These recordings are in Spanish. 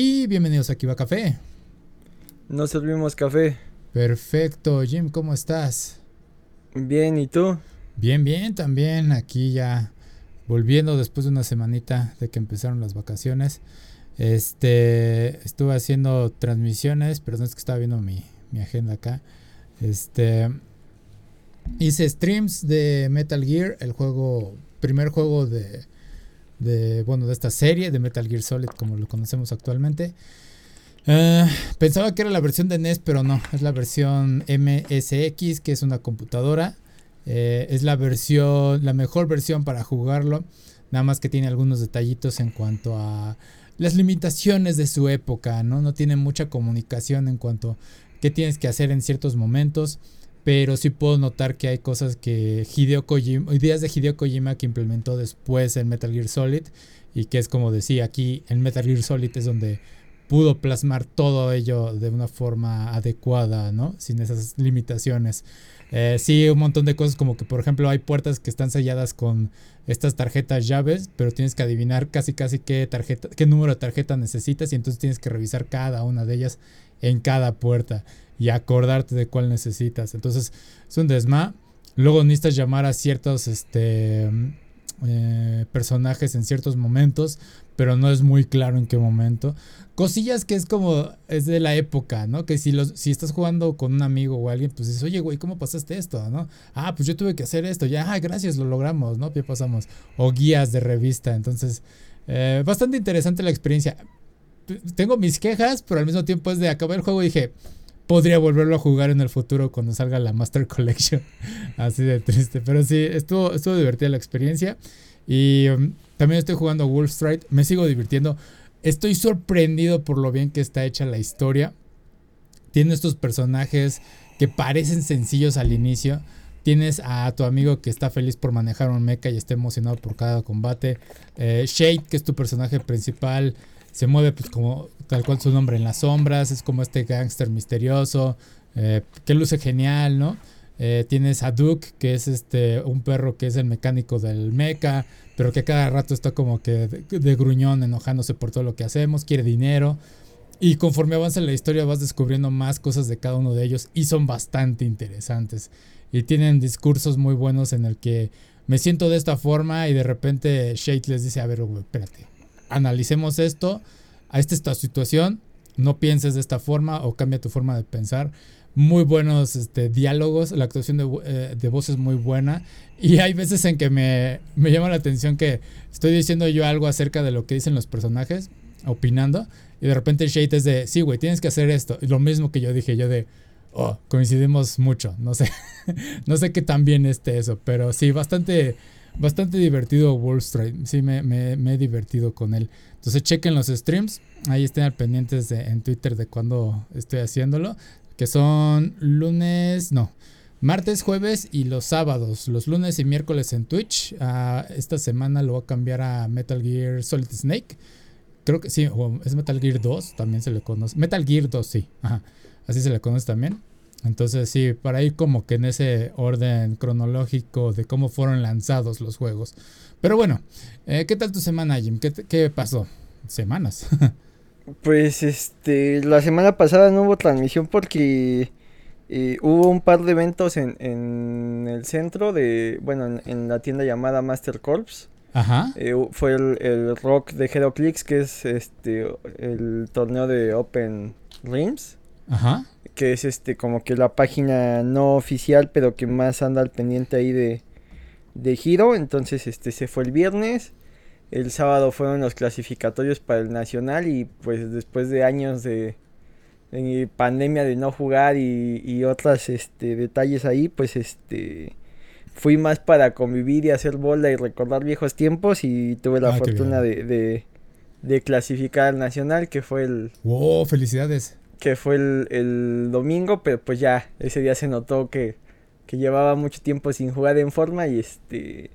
Y bienvenidos a Kiva Café. Nos servimos café. Perfecto, Jim, ¿cómo estás? Bien, ¿y tú? Bien, bien, también aquí ya volviendo después de una semanita de que empezaron las vacaciones. Este, estuve haciendo transmisiones, pero no es que estaba viendo mi, mi agenda acá. Este, hice streams de Metal Gear, el juego, primer juego de, de, bueno, de esta serie de Metal Gear Solid como lo conocemos actualmente. Eh, pensaba que era la versión de NES, pero no, es la versión MSX, que es una computadora. Eh, es la versión, la mejor versión para jugarlo. Nada más que tiene algunos detallitos en cuanto a las limitaciones de su época, ¿no? No tiene mucha comunicación en cuanto a qué tienes que hacer en ciertos momentos. Pero sí puedo notar que hay cosas que Hideo Kojima, ideas de Hideo Kojima que implementó después en Metal Gear Solid. Y que es como decía aquí, en Metal Gear Solid es donde pudo plasmar todo ello de una forma adecuada, ¿no? Sin esas limitaciones. Eh, sí, un montón de cosas como que, por ejemplo, hay puertas que están selladas con estas tarjetas llaves, pero tienes que adivinar casi casi qué tarjeta, qué número de tarjeta necesitas y entonces tienes que revisar cada una de ellas en cada puerta y acordarte de cuál necesitas. Entonces, es un desma. Luego necesitas llamar a ciertos este, eh, personajes en ciertos momentos, pero no es muy claro en qué momento. Cosillas que es como, es de la época, ¿no? Que si, los, si estás jugando con un amigo o alguien, pues dices, oye, güey, ¿cómo pasaste esto, no? Ah, pues yo tuve que hacer esto, ya, ah, gracias, lo logramos, ¿no? Ya pasamos. O guías de revista, entonces, eh, bastante interesante la experiencia. Tengo mis quejas, pero al mismo tiempo es de acabar el juego y dije, podría volverlo a jugar en el futuro cuando salga la Master Collection. Así de triste. Pero sí, estuvo, estuvo divertida la experiencia. Y um, también estoy jugando Wolf Strike. Me sigo divirtiendo. Estoy sorprendido por lo bien que está hecha la historia. Tiene estos personajes que parecen sencillos al inicio. Tienes a tu amigo que está feliz por manejar un mecha y está emocionado por cada combate. Eh, Shade, que es tu personaje principal, se mueve pues como tal cual su nombre en las sombras. Es como este gángster misterioso eh, que luce genial, ¿no? Eh, tienes a Duke, que es este un perro que es el mecánico del mecha, pero que cada rato está como que de, gruñón, enojándose por todo lo que hacemos, quiere dinero. Y conforme avanza la historia vas descubriendo más cosas de cada uno de ellos y son bastante interesantes. Y tienen discursos muy buenos en el que me siento de esta forma y de repente Shade les dice, a ver, espérate, analicemos esto, a esta, esta situación, no pienses de esta forma o cambia tu forma de pensar muy buenos este, diálogos, la actuación eh, de, voz es muy buena y hay veces en que me, me, llama la atención que estoy diciendo yo algo acerca de lo que dicen los personajes, opinando, y de repente Shade es de, sí, güey, tienes que hacer esto. Y lo mismo que yo dije, yo de, oh, coincidimos mucho, no sé, no sé qué tan bien esté eso, pero sí, bastante, bastante divertido Wall Street, sí, me, he divertido con él. Entonces chequen los streams, ahí estén al pendientes en Twitter de cuando estoy haciéndolo que son lunes, no, martes, jueves y los sábados, los lunes y miércoles en Twitch. Ah, esta semana lo voy a cambiar a Metal Gear Solid Snake. Creo que sí, es Metal Gear 2, también se le conoce. Metal Gear 2, sí, ajá, así se le conoce también. Entonces sí, para ir como que en ese orden cronológico de cómo fueron lanzados los juegos. Pero bueno, eh, ¿qué tal tu semana, Jim? ¿Qué, qué pasó? Semanas. Pues este, la semana pasada no hubo transmisión porque eh, hubo un par de eventos en, en, el centro de, bueno, en, la tienda llamada Master Corps. Ajá. Eh, fue el, rock de Heroclix, que es este, el torneo de Open Rims. Ajá. Que es este, como que la página no oficial, pero que más anda al pendiente ahí de, de Giro. Entonces, este, se fue el viernes. El sábado fueron los clasificatorios para el Nacional y pues después de años de, pandemia de no jugar y, y otros este, detalles ahí, pues este fui más para convivir y hacer bola y recordar viejos tiempos y tuve la fortuna de, de, clasificar al Nacional que fue el... ¡Wow! ¡Felicidades! Que fue el, el domingo, pero pues ya ese día se notó que, que llevaba mucho tiempo sin jugar en forma y este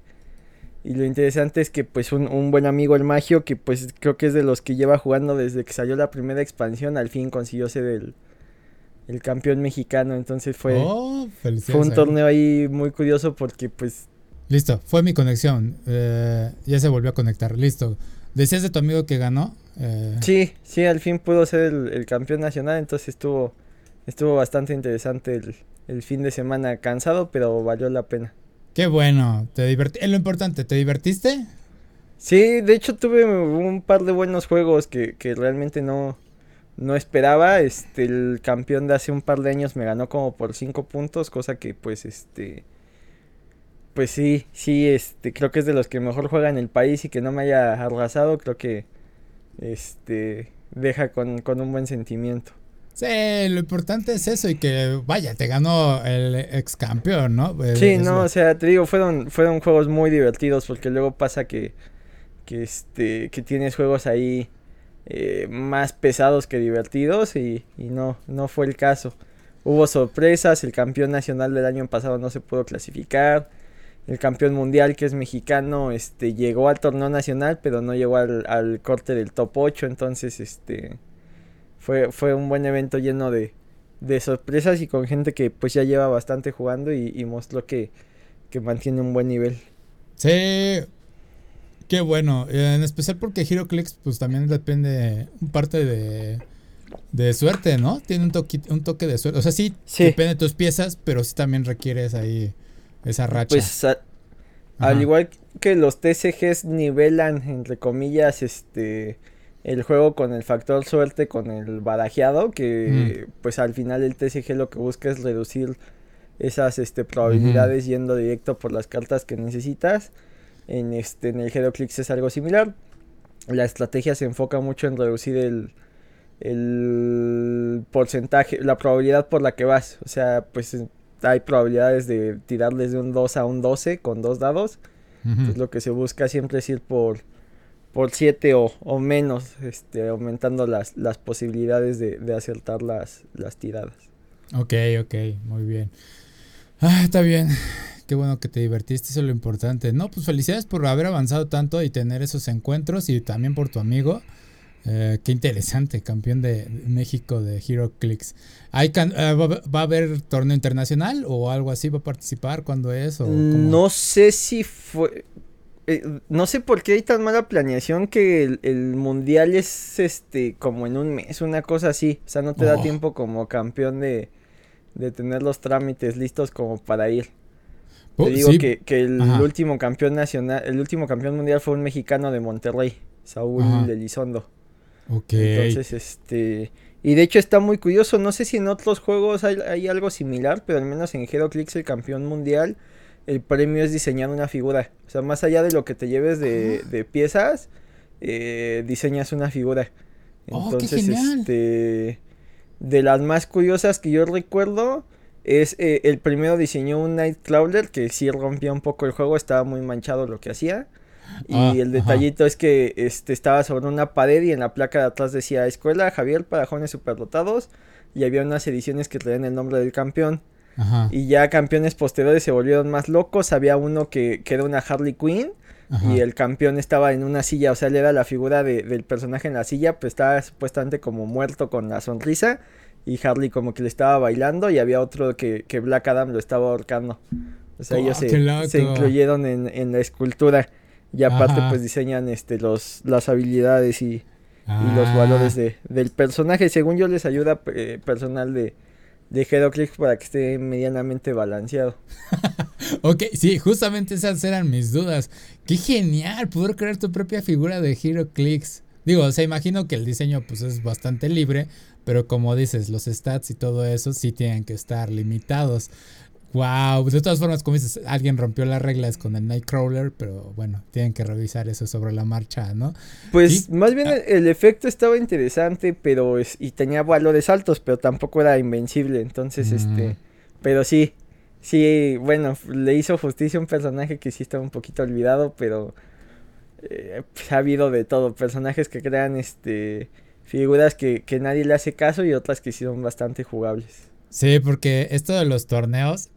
y lo interesante es que pues un, buen amigo el Magio, que pues creo que es de los que lleva jugando desde que salió la primera expansión, al fin consiguió ser el, el campeón mexicano. Entonces fue, oh, fue un torneo ahí muy curioso porque pues Listo, fue mi conexión. Eh, ya se volvió a conectar. Listo. ¿Decías de tu amigo que ganó? Eh, sí, sí, al fin pudo ser el, campeón nacional, entonces estuvo, estuvo bastante interesante el, fin de semana. Cansado, pero valió la pena. Qué bueno, te divertí. Es lo importante, ¿te divertiste? Sí, de hecho tuve un par de buenos juegos que, que realmente no, no esperaba. Este, el campeón de hace un par de años me ganó como por 5 puntos, cosa que pues este pues sí, sí, este, creo que es de los que mejor juega en el país y que no me haya arrasado, creo que este deja con, un buen sentimiento. Sí, lo importante es eso y que vaya, te ganó el ex campeón, ¿no? Sí, no, o sea, te digo, fueron, fueron juegos muy divertidos porque luego pasa que, que este, que tienes juegos ahí eh, más pesados que divertidos y, y no, no fue el caso. Hubo sorpresas, el campeón nacional del año pasado no se pudo clasificar el campeón mundial que es mexicano, este, llegó al torneo nacional, pero no llegó al, corte del top 8, entonces este fue, fue un buen evento lleno de, de sorpresas y con gente que pues ya lleva bastante jugando y, mostró que, que, mantiene un buen nivel. Sí, qué bueno, en especial porque HeroClix pues también depende un parte de, de suerte, ¿no? Tiene un toque, un toque de suerte, o sea, sí, sí. depende de tus piezas, pero sí también requieres ahí esa racha. Pues al igual que los TCGs nivelan, entre comillas, este el juego con el factor suerte, con el barajeado, que mm. pues al final el TCG lo que busca es reducir esas este, probabilidades yendo directo por las cartas que necesitas. En este en el HeroClix es algo similar. La estrategia se enfoca mucho en reducir el, el porcentaje, la probabilidad por la que vas. O sea, pues hay probabilidades de tirar desde un 2 a un 12 con dos dados. lo que se busca siempre es ir por por 7 o, o, menos, este, aumentando las, las posibilidades de, de, acertar las, las tiradas. Ok, ok, muy bien. Ah, está bien. Qué bueno que te divertiste, eso es lo importante. No, pues felicidades por haber avanzado tanto y tener esos encuentros y también por tu amigo. Eh, qué interesante, campeón de México de Hero Clicks. ¿Hay eh, va, a haber torneo internacional o algo así? ¿Va a participar? ¿Cuándo es? O no sé si fue. Eh, no sé por qué hay tan mala planeación que el, mundial es este como en un mes, una cosa así. O sea, no te da oh. tiempo como campeón de, de tener los trámites listos como para ir. te oh, digo que, el último campeón nacional, el último campeón mundial fue un mexicano de Monterrey, Saúl Elizondo. Ok. Entonces, este. Y de hecho está muy curioso. No sé si en otros juegos hay, algo similar, pero al menos en HeroClix, el campeón mundial, el premio es diseñar una figura. O sea, más allá de lo que te lleves de, ah. piezas, eh, diseñas una figura. Oh, Entonces, este. De las más curiosas que yo recuerdo. Es eh, el primero diseñó un Nightcrawler que sí rompía un poco el juego, estaba muy manchado lo que hacía. Y ah, el detallito es que este, estaba sobre una pared y en la placa de atrás decía Escuela Javier para jóvenes superdotados. Y había unas ediciones que traían el nombre del campeón. Y ya campeones posteriores se volvieron más locos. Había uno que, que era una Harley Quinn. Y el campeón estaba en una silla, o sea, le era la figura del personaje en la silla, pues estaba supuestamente como muerto con la sonrisa. Y Harley como que le estaba bailando. Y había otro que, que Black Adam lo estaba ahorcando. O sea, ellos oh, se, incluyeron en, en la escultura. Y aparte pues diseñan este los las habilidades y, los ah. valores de, del personaje. Según yo les ayuda eh, personal de, de HeroClix para que esté medianamente balanceado. ok, sí, justamente esas eran mis dudas. Qué genial poder crear tu propia figura de HeroClix. Digo, o sea, imagino que el diseño pues es bastante libre, pero como dices, los stats y todo eso sí tienen que estar limitados. Wow, de todas formas, como dices, alguien rompió las reglas con el Nightcrawler, pero bueno, tienen que revisar eso sobre la marcha, ¿no? Pues más bien ah. el, efecto estaba interesante, pero es, y tenía valores altos, pero tampoco era invencible, entonces mm. este, pero sí, sí, bueno, le hizo justicia a un personaje que sí estaba un poquito olvidado, pero eh, pues, ha habido de todo, personajes que crean este figuras que, que nadie le hace caso y otras que sí son bastante jugables. Sí, porque esto de los torneos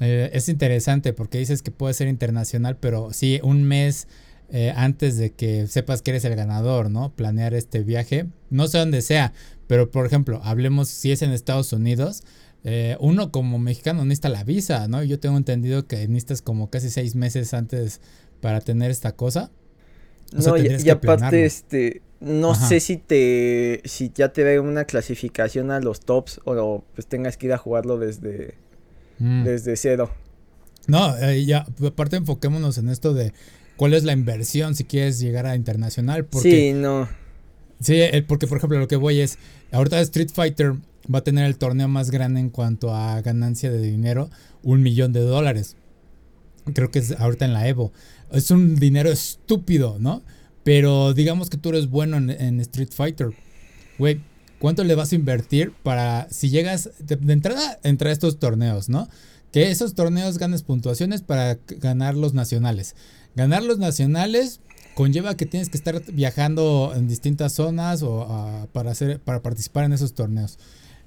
eh, es interesante porque dices que puede ser internacional, pero sí, un mes eh, antes de que sepas que eres el ganador, ¿no? Planear este viaje. No sé dónde sea, pero por ejemplo, hablemos si es en Estados Unidos. eh, uno como mexicano necesita la visa, ¿no? Yo tengo entendido que necesitas como casi seis meses antes para tener esta cosa. no, y, aparte, este, no sé si te, si ya te da una clasificación a los tops o pues tengas que ir a jugarlo desde, mm. desde cero. No, eh, ya, aparte enfoquémonos en esto de cuál es la inversión si quieres llegar a internacional. Porque, sí, no. Sí, porque por ejemplo lo que voy es, ahorita Street Fighter va a tener el torneo más grande en cuanto a ganancia de dinero, un millón de dólares. Creo que es ahorita en la Evo. Es un dinero estúpido, ¿no? Pero digamos que tú eres bueno en, Street Fighter. Güey, ¿cuánto le vas a invertir para si llegas de, entrada entre estos torneos, ¿no? Que esos torneos ganes puntuaciones para ganar los nacionales. Ganar los nacionales conlleva que tienes que estar viajando en distintas zonas o para, hacer, para participar en esos torneos.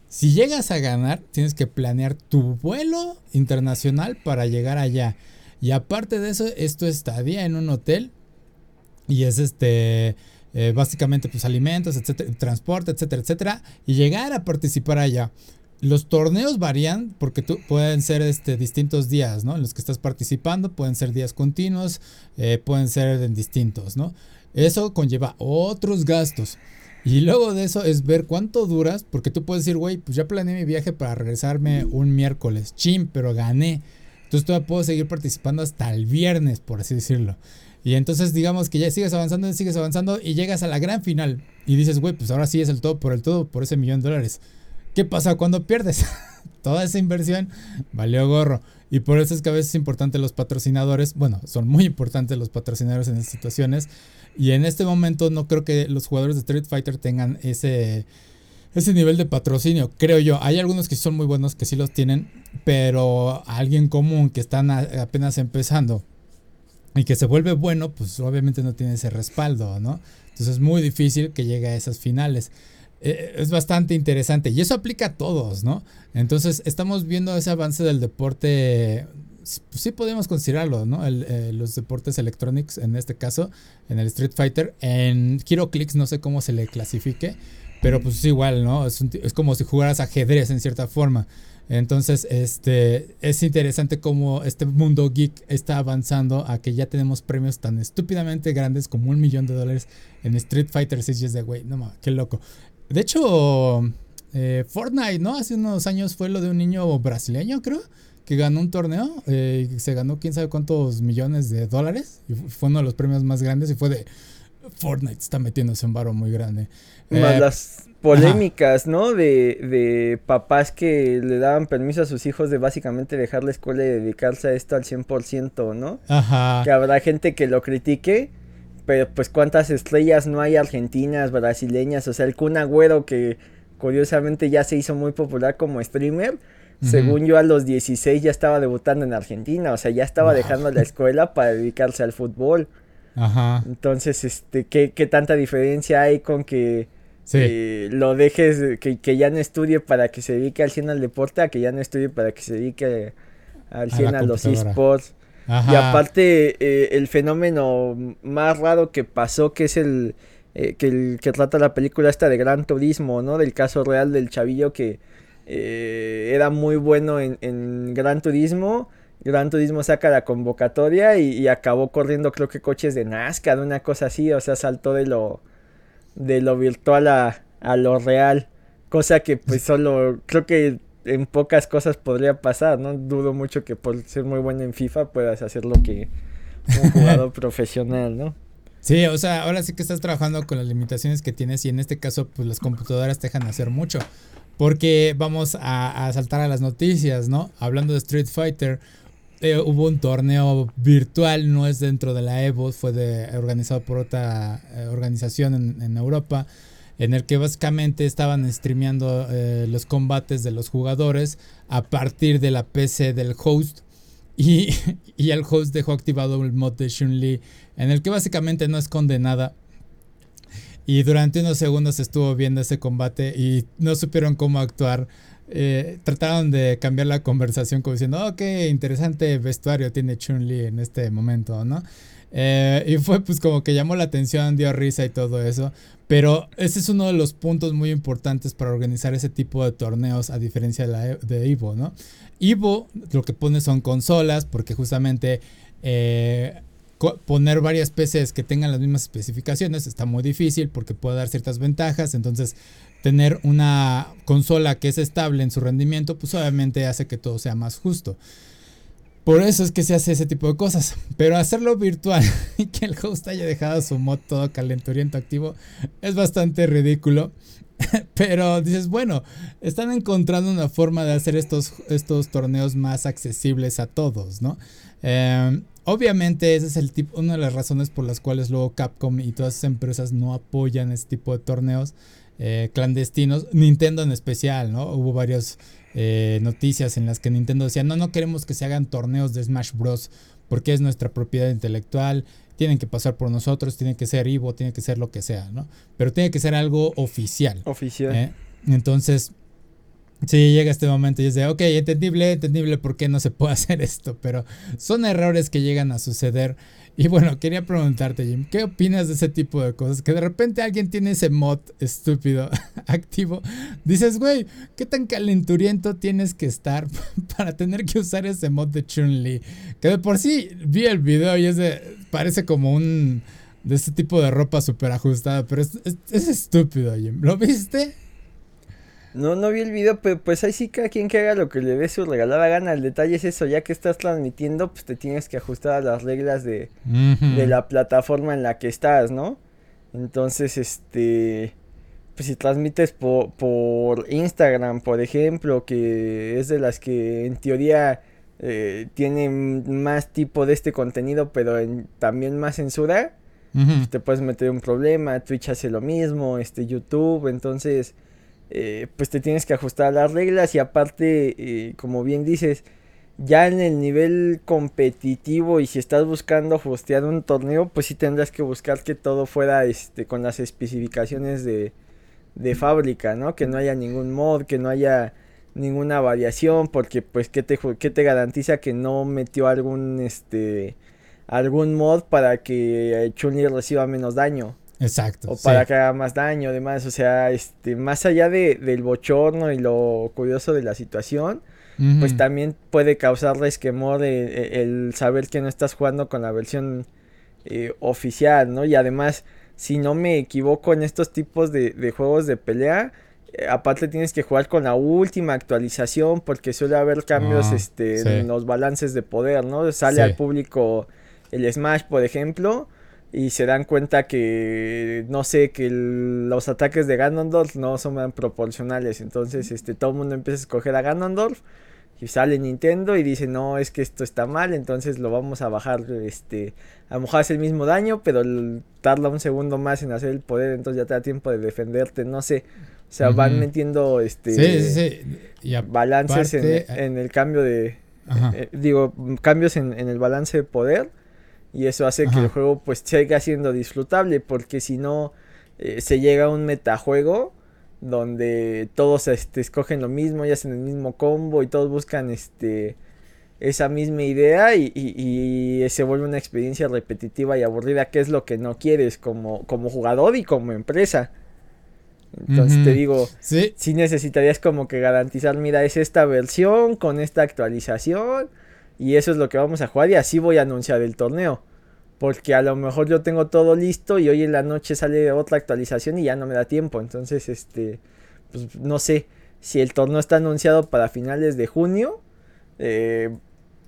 Si llegas a ganar, tienes que planear tu vuelo internacional para llegar allá. Y aparte de eso, esto estadía en un hotel. Y es este. Eh, básicamente, pues alimentos, etcétera, transporte, etcétera, etcétera. Y llegar a participar allá. Los torneos varían porque tú, pueden ser este, distintos días, ¿no? En los que estás participando, pueden ser días continuos, eh, pueden ser en distintos, ¿no? Eso conlleva otros gastos. Y luego de eso es ver cuánto duras, porque tú puedes decir, güey, pues ya planeé mi viaje para regresarme un miércoles, chim, pero gané. Entonces todavía puedo seguir participando hasta el viernes, por así decirlo. Y entonces digamos que ya sigues avanzando, sigues avanzando y llegas a la gran final. Y dices, güey, pues ahora sí es el todo por el todo, por ese millón de dólares. ¿Qué pasa cuando pierdes? Toda esa inversión valió gorro. Y por eso es que a veces es importante los patrocinadores. Bueno, son muy importantes los patrocinadores en estas situaciones. Y en este momento no creo que los jugadores de Street Fighter tengan ese, ese nivel de patrocinio. Creo yo. Hay algunos que son muy buenos que sí los tienen. Pero alguien común que están apenas empezando y que se vuelve bueno, pues obviamente no tiene ese respaldo, ¿no? Entonces es muy difícil que llegue a esas finales. Eh, es bastante interesante y eso aplica a todos, ¿no? Entonces estamos viendo ese avance del deporte, sí podemos considerarlo, ¿no? Eh, los deportes electrónicos en este caso, en el Street Fighter, en HeroClix no sé cómo se le clasifique, pero pues es igual, ¿no? Es, es como si jugaras ajedrez en cierta forma. Entonces, este, es interesante cómo este mundo geek está avanzando a que ya tenemos premios tan estúpidamente grandes como un millón de dólares en Street Fighter 6 y es de, güey, no mames, qué loco. De hecho, eh, Fortnite, ¿no? Hace unos años fue lo de un niño brasileño, creo, que ganó un torneo. Eh, se ganó quién sabe cuántos millones de dólares. Y fue uno de los premios más grandes y fue de Fortnite está metiéndose un varo muy grande. Más eh, las polémicas, ¿no? De, de papás que le daban permiso a sus hijos de básicamente dejar la escuela y dedicarse a esto al 100%, ¿no? Ajá. Que habrá gente que lo critique pero pues cuántas estrellas no hay argentinas, brasileñas, o sea, el Kun Agüero que curiosamente ya se hizo muy popular como streamer, según yo a los 16 ya estaba debutando en Argentina, o sea, ya estaba dejando la escuela para dedicarse al fútbol. Ajá. Entonces, este, ¿qué, qué tanta diferencia hay con que eh, lo dejes, que, que, ya no estudie para que se dedique al 100 al deporte, a que ya no estudie para que se dedique al 100 a, los esports? Y aparte, eh, el fenómeno más raro que pasó, que es el, eh, que el que trata la película esta de Gran Turismo, ¿no? Del caso real del chavillo que eh, era muy bueno en, en, Gran Turismo. Gran Turismo saca la convocatoria y, acabó corriendo creo que coches de NASCAR, una cosa así, o sea, saltó de lo, de lo virtual a, a lo real. Cosa que pues solo creo que en pocas cosas podría pasar, ¿no? Dudo mucho que por ser muy bueno en FIFA puedas hacer lo que un jugador profesional, ¿no? Sí, o sea, ahora sí que estás trabajando con las limitaciones que tienes y en este caso pues las computadoras te dejan hacer mucho. Porque vamos a, saltar a las noticias, ¿no? Hablando de Street Fighter, eh, hubo un torneo virtual, no es dentro de la Evo, fue de, organizado por otra eh, organización en, Europa en el que básicamente estaban streameando eh, los combates de los jugadores a partir de la PC del host. Y, y, el host dejó activado el mod de Chun-Li, en el que básicamente no esconde nada. Y durante unos segundos estuvo viendo ese combate y no supieron cómo actuar. Eh, trataron de cambiar la conversación como diciendo, oh, qué interesante vestuario tiene Chun-Li en este momento, ¿no? Eh, y fue pues como que llamó la atención, dio risa y todo eso. Pero ese es uno de los puntos muy importantes para organizar ese tipo de torneos, a diferencia de, la, e, de Evo, ¿no? Evo lo que pone son consolas, porque justamente eh, poner varias PCs que tengan las mismas especificaciones está muy difícil porque puede dar ciertas ventajas. Entonces, tener una consola que es estable en su rendimiento, pues obviamente hace que todo sea más justo. Por eso es que se hace ese tipo de cosas. Pero hacerlo virtual y que el host haya dejado su mod todo calenturiento activo es bastante ridículo. Pero dices, bueno, están encontrando una forma de hacer estos, estos torneos más accesibles a todos, ¿no? Em, obviamente ese es el tipo, una de las razones por las cuales luego Capcom y todas esas empresas no apoyan este tipo de torneos eh, clandestinos. Nintendo en especial, ¿no? Hubo varias eh, noticias en las que Nintendo decía, no, no queremos que se hagan torneos de Smash Bros. porque es nuestra propiedad intelectual tienen que pasar por nosotros, tiene que ser Ivo, tiene que ser lo que sea, ¿no? Pero tiene que ser algo oficial. Oficial. ¿eh? Entonces, sí, llega este momento y es de, ok, entendible, entendible por qué no se puede hacer esto, pero son errores que llegan a suceder y bueno, quería preguntarte, Jim, ¿qué opinas de ese tipo de cosas? Que de repente alguien tiene ese mod estúpido activo. Dices, güey, ¿qué tan calenturiento tienes que estar para tener que usar ese mod de Chun-Li? Que de por sí vi el video y es de, parece como un de ese tipo de ropa súper ajustada, pero es, es estúpido, Jim. ¿Lo viste? No, no vi el video, pero pues ahí sí cada quien que haga lo que le dé su regalada gana. El detalle es eso, ya que estás transmitiendo, pues te tienes que ajustar a las reglas de, de la plataforma en la que estás, ¿no? Entonces, este, pues si transmites por, por Instagram, por ejemplo, que es de las que en teoría eh, tienen más tipo de este contenido, pero también más censura, pues te puedes meter un problema. Twitch hace lo mismo, este, YouTube, entonces eh, pues te tienes que ajustar a las reglas y aparte, eh, como bien dices, ya en el nivel competitivo y si estás buscando hostear un torneo, pues sí tendrás que buscar que todo fuera este, con las especificaciones de, de fábrica, ¿no? Que no haya ningún mod, que no haya ninguna variación, porque pues te, que te garantiza que no metió algún este algún mod para que chun reciba menos daño. Exacto. O para que haga más daño, además, o sea, este, más allá de, del bochorno y lo curioso de la situación, pues también puede causar resquemor el, saber que no estás jugando con la versión eh, oficial, ¿no? Y además, si no me equivoco en estos tipos de, de juegos de pelea, eh, aparte tienes que jugar con la última actualización porque suele haber cambios ah, este, en los balances de poder, ¿no? Sale al público el Smash, por ejemplo y se dan cuenta que no sé que los ataques de Ganondorf no son proporcionales. Entonces este todo el mundo empieza a escoger a Ganondorf y sale Nintendo y dice no es que esto está mal entonces lo vamos a bajar este a lo mejor hace el mismo daño pero tarda un segundo más en hacer el poder entonces ya te da tiempo de defenderte no sé. O sea van metiendo este balances en, en, el cambio de eh, digo cambios en, en el balance de poder y eso hace que el juego pues siga siendo disfrutable porque si no eh, se llega a un metajuego donde todos este, escogen lo mismo y hacen el mismo combo y todos buscan este esa misma idea y, y, se vuelve una experiencia repetitiva y aburrida que es lo que no quieres como, como jugador y como empresa. Entonces te digo, ¿Sí? si necesitarías como que garantizar, mira, es esta versión con esta actualización y eso es lo que vamos a jugar y así voy a anunciar el torneo. Porque a lo mejor yo tengo todo listo y hoy en la noche sale otra actualización y ya no me da tiempo. Entonces, este, pues no sé si el torneo está anunciado para finales de junio. Eh,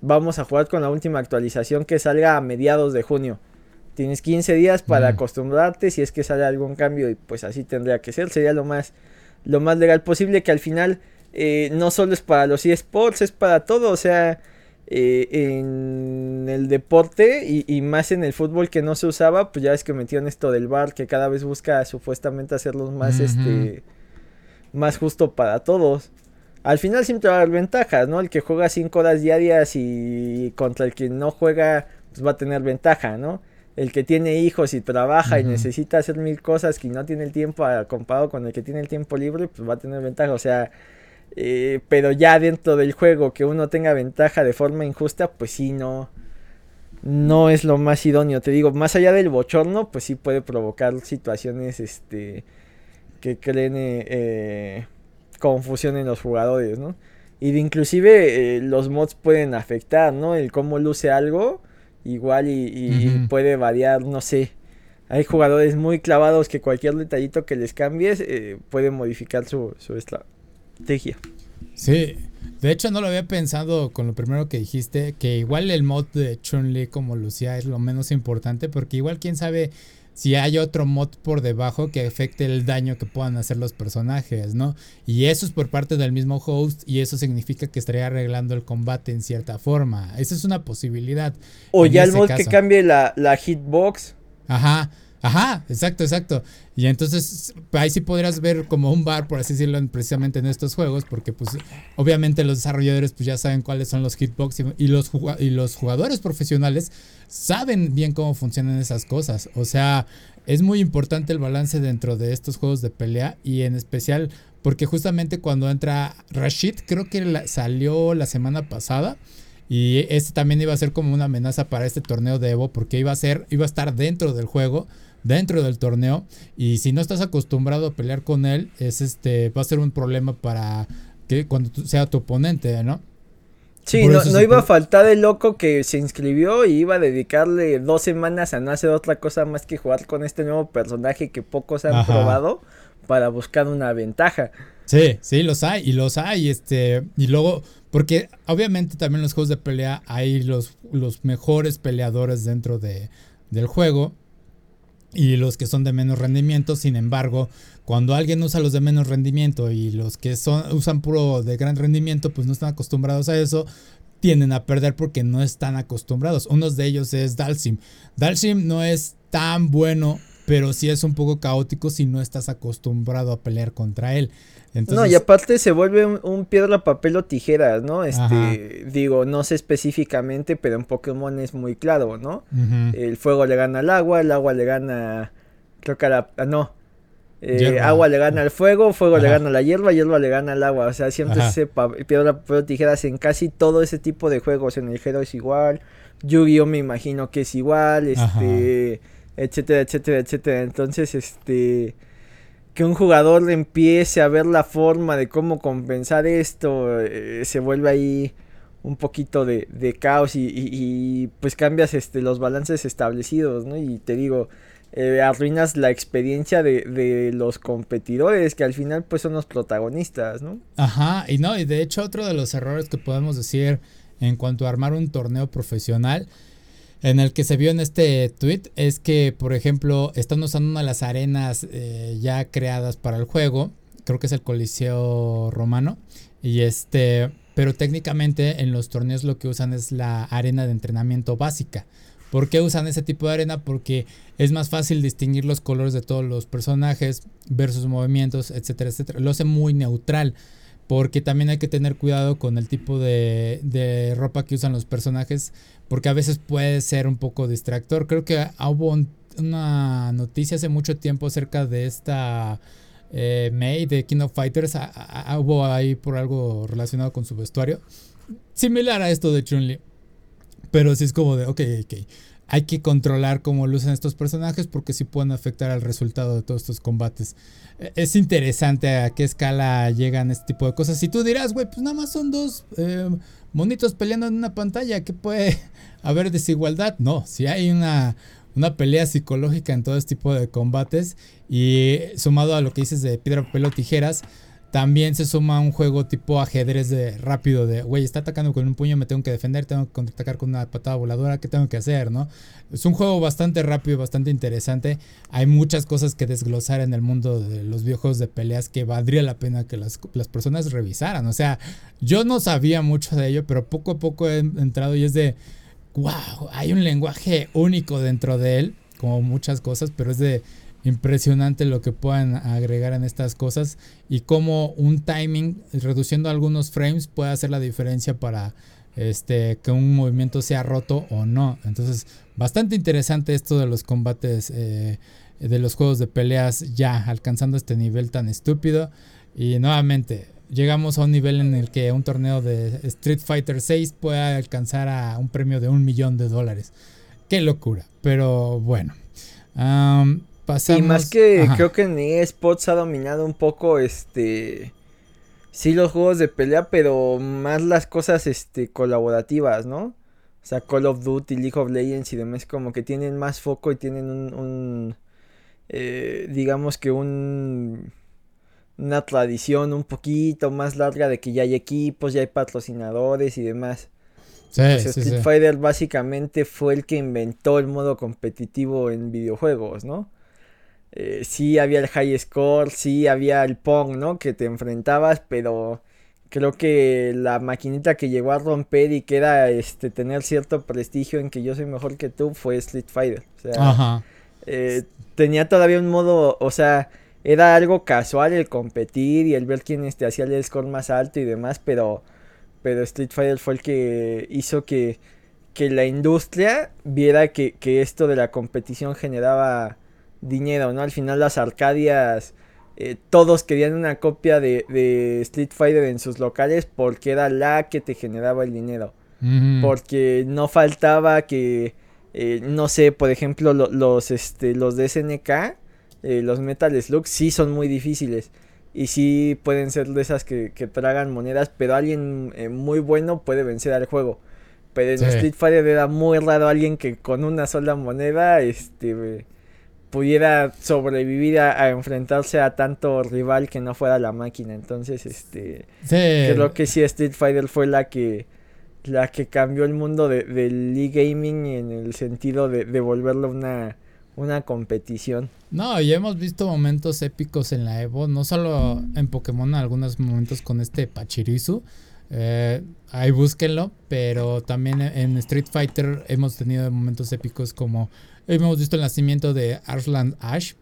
vamos a jugar con la última actualización que salga a mediados de junio. Tienes 15 días para acostumbrarte si es que sale algún cambio y pues así tendría que ser. Sería lo más, lo más legal posible que al final eh, no solo es para los eSports, es para todo. O sea, eh, en el deporte y, más en el fútbol que no se usaba, pues ya ves que metieron esto del bar que cada vez busca supuestamente hacerlos más, este, más justo para todos. Al final siempre va a haber ventajas, ¿no? El que juega 5 horas diarias y contra el que no juega, pues va a tener ventaja, ¿no? El que tiene hijos y trabaja y necesita hacer mil cosas que no tiene el tiempo comparado con el que tiene el tiempo libre, pues va a tener ventaja. O sea, eh, pero ya dentro del juego que uno tenga ventaja de forma injusta, pues sí, no. no es lo más idóneo. Te digo, más allá del bochorno, pues sí puede provocar situaciones este, que creen eh, eh, confusión en los jugadores, ¿no? Y de inclusive eh, los mods pueden afectar, ¿no? El cómo luce algo, igual y, puede variar, no sé. Hay jugadores muy clavados que cualquier detallito que les cambies puede modificar su, su estrategia. Sí, de hecho no lo había pensado con lo primero que dijiste, que igual el mod de Chun-Li como lucía es lo menos importante, porque igual quién sabe si hay otro mod por debajo que afecte el daño que puedan hacer los personajes, ¿no? Y eso es por parte del mismo host y eso significa que estaría arreglando el combate en cierta forma. Esa es una posibilidad. O ya el mod que cambie la, la hitbox. Ajá. Ajá, exacto, exacto. Y entonces ahí sí podrías ver como un bar, por así decirlo, precisamente en estos juegos, porque pues obviamente los desarrolladores pues ya saben cuáles son los hitbox y, los, y los jugadores profesionales saben bien cómo funcionan esas cosas. O sea, es muy importante el balance dentro de estos juegos de pelea y en especial porque justamente cuando entra Rashid, creo que salió la semana pasada. Y este también iba a ser como una amenaza para este torneo de Evo porque iba a ser, iba a estar dentro del juego dentro del torneo y si no estás acostumbrado a pelear con él es este va a ser un problema para que cuando sea tu oponente, ¿no? Sí, no, iba a faltar el loco que se inscribió y iba a dedicarle dos semanas a no hacer otra cosa más que jugar con este nuevo personaje que pocos han probado para buscar una ventaja. Sí, sí, los hay y los hay, este, y luego, porque obviamente también en los juegos de pelea hay los, los mejores peleadores dentro de, del juego y los que son de menos rendimiento. Sin embargo, cuando alguien usa los de menos rendimiento y los que son, usan puro de gran rendimiento, pues no están acostumbrados a eso, tienden a perder porque no están acostumbrados. Uno de ellos es Dalsim. Dalsim no es tan bueno, pero sí es un poco caótico si no estás acostumbrado a pelear contra él no, y aparte se vuelve un, piedra, papel o tijeras, ¿no? Este, digo, no sé específicamente, pero en Pokémon es muy claro, ¿no? El fuego le gana al agua, el agua le gana, creo que a la, ah, no, eh, agua le gana al fuego, fuego le gana a la hierba, hierba le gana al agua. O sea, siempre se piedra, papel o tijeras en casi todo ese tipo de juegos. En el Hero es igual, Yu-Gi-Oh me imagino que es igual, este, etcétera, etcétera, etcétera. Entonces, este que un jugador empiece a ver la forma de cómo compensar esto, eh, se vuelve ahí un poquito de, caos y, pues cambias este, los balances establecidos, ¿no? Y te digo, eh, arruinas la experiencia de, de, los competidores, que al final pues son los protagonistas, ¿no? Ajá, y no, y de hecho otro de los errores que podemos decir en cuanto a armar un torneo profesional en el que se vio en este tweet es que, por ejemplo, están usando una de las arenas eh, ya creadas para el juego. Creo que es el Coliseo Romano. Y este, pero técnicamente en los torneos lo que usan es la arena de entrenamiento básica. ¿Por qué usan ese tipo de arena? Porque es más fácil distinguir los colores de todos los personajes, ver sus movimientos, etcétera, etcétera. Lo hace muy neutral. Porque también hay que tener cuidado con el tipo de, de ropa que usan los personajes porque a veces puede ser un poco distractor. Creo que hubo una noticia hace mucho tiempo acerca de esta eh, May de King of Fighters. hubo ahí por algo relacionado con su vestuario. Similar a esto de Chun-Li. Pero sí es como de, ok, ok. Hay que controlar cómo lucen estos personajes porque sí pueden afectar al resultado de todos estos combates. Es interesante a qué escala llegan este tipo de cosas. Si tú dirás, güey, pues nada más son dos eh, monitos peleando en una pantalla, ¿qué puede haber desigualdad? No, si hay una, una pelea psicológica en todo este tipo de combates y sumado a lo que dices de piedra, papel o tijeras, también se suma un juego tipo ajedrez de rápido, de, güey, está atacando con un puño, me tengo que defender, tengo que contraatacar con una patada voladora, ¿qué tengo que hacer, no? Es un juego bastante rápido bastante interesante. Hay muchas cosas que desglosar en el mundo de los videojuegos de peleas que valdría la pena que las, las personas revisaran. O sea, yo no sabía mucho de ello, pero poco a poco he entrado y es de, wow, hay un lenguaje único dentro de él, como muchas cosas, pero es de impresionante lo que puedan agregar en estas cosas y cómo un timing reduciendo algunos frames puede hacer la diferencia para este que un movimiento sea roto o no entonces bastante interesante esto de los combates eh, de los juegos de peleas ya alcanzando este nivel tan estúpido Y nuevamente, llegamos a un nivel en el que un torneo de Street Fighter 6 puede alcanzar a un premio de un millón de dólares. Qué locura. Pero bueno. Pasamos. Y más que creo que en eSports ha dominado un poco este. Sí, los juegos de pelea, pero más las cosas este, colaborativas, ¿no? O sea, Call of Duty, League of Legends y demás, como que tienen más foco y tienen un. Eh, digamos que un. Una tradición un poquito más larga de que ya hay equipos, ya hay patrocinadores y demás. Sí, pues Street Fighter básicamente fue el que inventó el modo competitivo en videojuegos, ¿no? Eh, sí había el high score, sí había el Pong, ¿no? Que te enfrentabas, pero creo que la maquinita que llegó a romper y que era este tener cierto prestigio en que yo soy mejor que tú fue Street Fighter. O sea, eh, tenía todavía un modo, o sea, era algo casual el competir y el ver quién este, hacía el score más alto y demás, pero, pero Street Fighter fue el que hizo que, que la industria viera que, que esto de la competición generaba dinero, ¿no? Al final las Arcadias eh, todos querían una copia de, Street Fighter en sus locales porque era la que te generaba el dinero. Porque no faltaba que, eh, no sé, por ejemplo, los, este, los de SNK, eh, los Metal Slug, sí son muy difíciles. Y sí pueden ser de esas que, tragan monedas, pero alguien muy bueno puede vencer al juego. Pero en Street Fighter era muy raro alguien que con una sola moneda, este pudiera sobrevivir a, enfrentarse a tanto rival que no fuera la máquina. Entonces, este creo que sí Street Fighter fue la que la que cambió el mundo de, del e-gaming en el sentido de, de volverlo una una competición. No, ya hemos visto momentos épicos en la Evo, no solo en Pokémon, algunos momentos con este Pachirisu. Eh, ahí búsquenlo, pero también en Street Fighter hemos tenido momentos épicos como Hemos visto el nacimiento de Arslan Ash,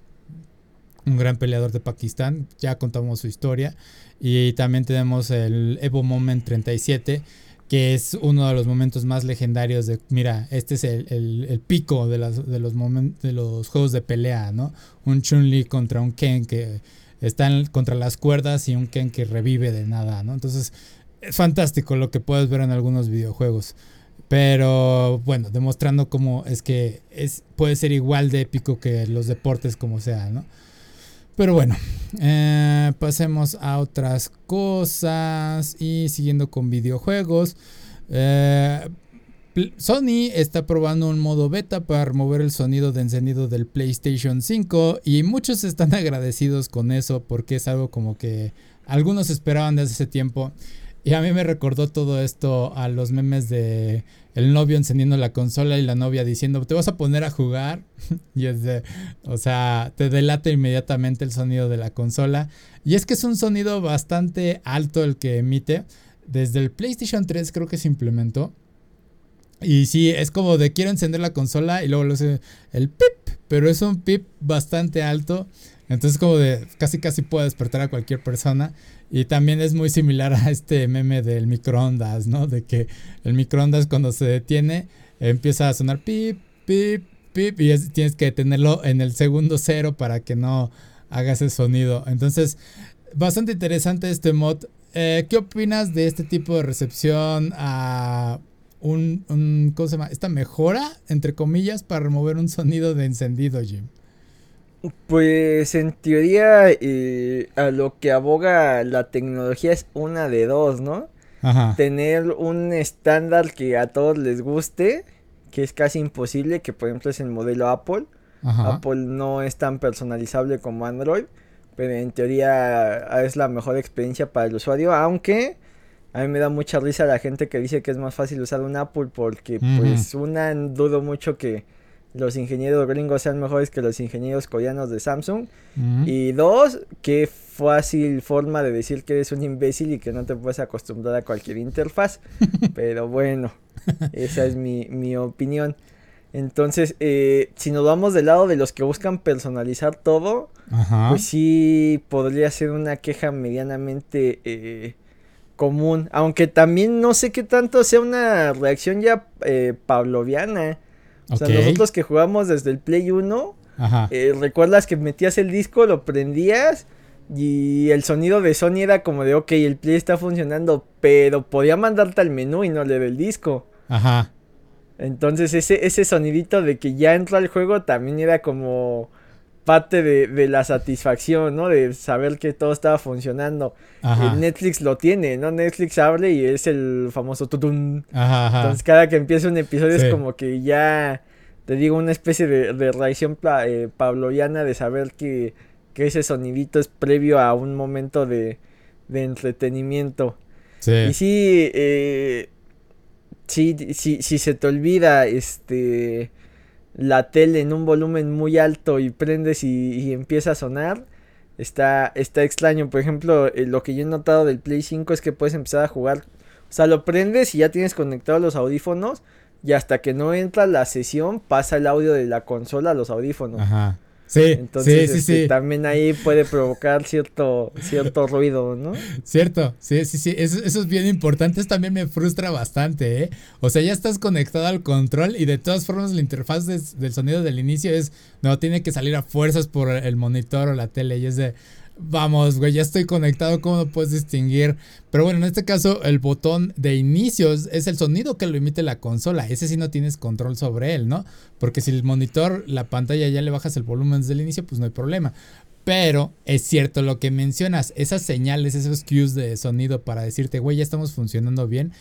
un gran peleador de Pakistán. Ya contamos su historia. Y también tenemos el Evo Moment 37, que es uno de los momentos más legendarios mira, este es el, pico de, las, de, los de los juegos de pelea, ¿no? Un Chun-Li contra un Ken que están contra las cuerdas y un Ken que revive de nada, ¿no? Entonces, es fantástico lo que puedes ver en algunos videojuegos. Pero bueno, demostrando cómo es que es, puede ser igual de épico que los deportes como sea, ¿no? Pero bueno, eh, pasemos a otras cosas y siguiendo con videojuegos. Eh, Sony está probando un modo beta para remover el sonido de encendido del PlayStation 5 y muchos están agradecidos con eso porque es algo como que algunos esperaban desde ese tiempo. Y a mí me recordó todo esto a los memes de el novio encendiendo la consola y la novia diciendo, te vas a poner a jugar. y es de, o sea, te delata inmediatamente el sonido de la consola. Y es que es un sonido bastante alto el que emite. Desde el PlayStation 3 creo que se implementó. Y sí, es como de quiero encender la consola y luego lo hace el pip, pero es un pip bastante alto. Entonces como de casi casi puede despertar a cualquier persona. Y también es muy similar a este meme del microondas, ¿no? De que el microondas cuando se detiene empieza a sonar pip, pip, pip y tienes que tenerlo en el segundo cero para que no haga ese sonido. Entonces, bastante interesante este mod. Eh, ¿Qué opinas de este tipo de recepción a un, un, ¿cómo se llama? Esta mejora, entre comillas, para remover un sonido de encendido, Jim. Pues en teoría eh, a lo que aboga la tecnología es una de dos, ¿no? Ajá. Tener un estándar que a todos les guste, que es casi imposible, que por ejemplo es el modelo Apple. Apple no es tan personalizable como Android, pero en teoría es la mejor experiencia para el usuario, aunque a mí me da mucha risa la gente que dice que es más fácil usar un Apple porque pues una dudo mucho que los ingenieros gringos sean mejores que los ingenieros coreanos de Samsung. Y dos, qué fácil forma de decir que eres un imbécil y que no te puedes acostumbrar a cualquier interfaz. Pero bueno, esa es mi, opinión. Entonces, eh, si nos vamos del lado de los que buscan personalizar todo, pues sí podría ser una queja medianamente eh, común. Aunque también no sé qué tanto sea una reacción ya eh, pavloviana. O sea, nosotros que jugamos desde el Play 1, eh, recuerdas que metías el disco, lo prendías Y el sonido de Sony era como de, ok, el Play está funcionando, pero podía mandarte al menú y no leer el disco. Ajá. Entonces ese, ese sonidito de que ya entra al juego también era como parte de, la satisfacción, ¿no? De saber que todo estaba funcionando. Ajá. Netflix lo tiene, ¿no? Netflix abre y es el famoso tutun. Ajá, Entonces cada que empieza un episodio es como que ya, te digo, una especie de, de reacción eh, de saber que que ese sonidito es previo a un momento de, de entretenimiento. Sí. Y sí, eh, sí, sí, si se te olvida este la tele en un volumen muy alto y prendes y, empieza a sonar, está, está extraño. Por ejemplo, eh, lo que yo he notado del Play 5 es que puedes empezar a jugar. O sea, lo prendes y ya tienes conectados los audífonos. Y hasta que no entra la sesión, pasa el audio de la consola a los audífonos. Ajá. Sí, Entonces, sí, sí, este, también ahí puede provocar cierto, cierto ruido, ¿no? Cierto, sí, sí, sí, eso, es bien importante, eso también me frustra bastante, ¿eh? O sea, ya estás conectado al control y de todas formas la interfaz del sonido del inicio es, no, tiene que salir a fuerzas por el monitor o la tele y es de, Vamos, güey, ya estoy conectado, ¿cómo lo puedes distinguir? Pero bueno, en este caso el botón de inicio es el sonido que lo emite la consola. Ese sí no tienes control sobre él, ¿no? Porque si el monitor, la pantalla ya le bajas el volumen desde el inicio, pues no hay problema. Pero es cierto lo que mencionas, esas señales, esos cues de sonido para decirte, güey, ya estamos funcionando bien,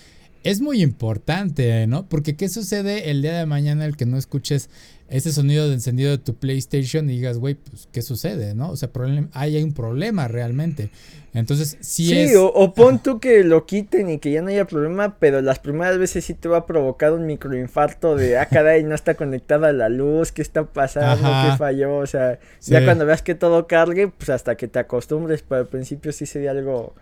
es muy importante, ¿no? Porque ¿qué sucede el día de mañana el que no escuches ese sonido de encendido de tu PlayStation y digas, güey, pues, ¿qué sucede, no? O sea, hay un problema realmente. Entonces, sí, sí es... o, o pon tú que lo quiten y que ya no haya problema, pero las primeras veces sí te va a provocar un microinfarto de, ah, caray, no está conectada la luz, ¿qué está pasando? ¿Qué falló? O sea, ya cuando veas que todo cargue, pues hasta que te acostumbres, pero al principio sí sería algo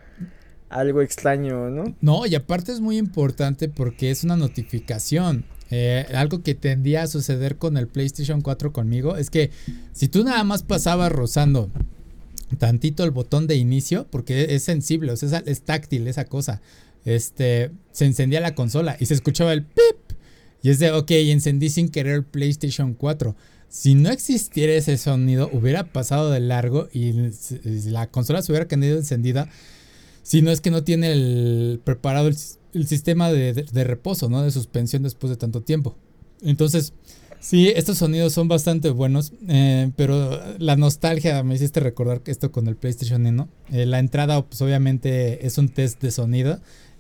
algo extraño, ¿no? No, y aparte es muy importante porque es una notificación. Eh, algo que tendía a suceder con el PlayStation 4 conmigo es que si tú nada más pasabas rozando tantito el botón de inicio, porque es sensible, o sea, es, táctil esa cosa, este, se encendía la consola y se escuchaba el pip. Y es de, ok, encendí sin querer el PlayStation 4. Si no existiera ese sonido, hubiera pasado de largo y la consola se hubiera quedado encendida si no es que no tiene el preparado el, sistema de, reposo, ¿no? De suspensión después de tanto tiempo. Entonces, sí, estos sonidos son bastante buenos, eh, pero la nostalgia me hiciste recordar esto con el PlayStation ¿no? Eh, la entrada, pues obviamente es un test de sonido.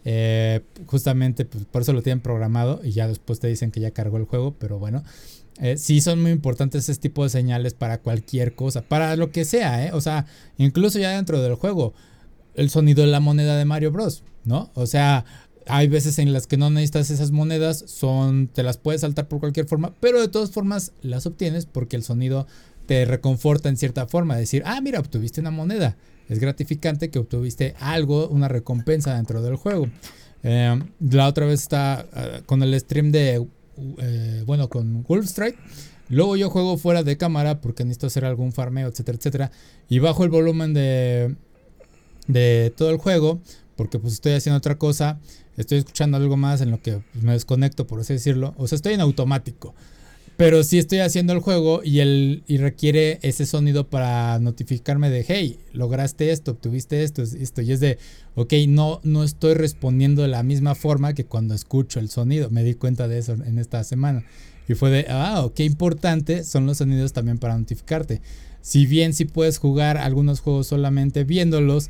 Eh, justamente pues, por eso lo tienen programado y ya después te dicen que ya cargó el juego, pero bueno. sí son muy importantes ese tipo de señales para cualquier cosa, para lo que sea, ¿eh? O sea, incluso ya dentro del juego el sonido de la moneda de Mario Bros, ¿no? O sea, hay veces en las que no necesitas esas monedas, son te las puedes saltar por cualquier forma, pero de todas formas las obtienes porque el sonido te reconforta en cierta forma, decir, ah, mira, obtuviste una moneda. Es gratificante que obtuviste algo, una recompensa dentro del juego. Eh, la otra vez está eh, con el stream de, eh, bueno, con Wolfstrike. Luego yo juego fuera de cámara porque necesito hacer algún farmeo, etcétera, etcétera. Y bajo el volumen de, de todo el juego, porque pues estoy haciendo otra cosa, estoy escuchando algo más en lo que pues, me desconecto, por así decirlo. O sea, estoy en automático. Pero sí estoy haciendo el juego y, el, y requiere ese sonido para notificarme de, hey, lograste esto, obtuviste esto, esto. Y es de, ok, no, no estoy respondiendo de la misma forma que cuando escucho el sonido. Me di cuenta de eso en esta semana. Y fue de, ah, qué importante son los sonidos también para notificarte. Si bien si puedes jugar algunos juegos solamente viéndolos,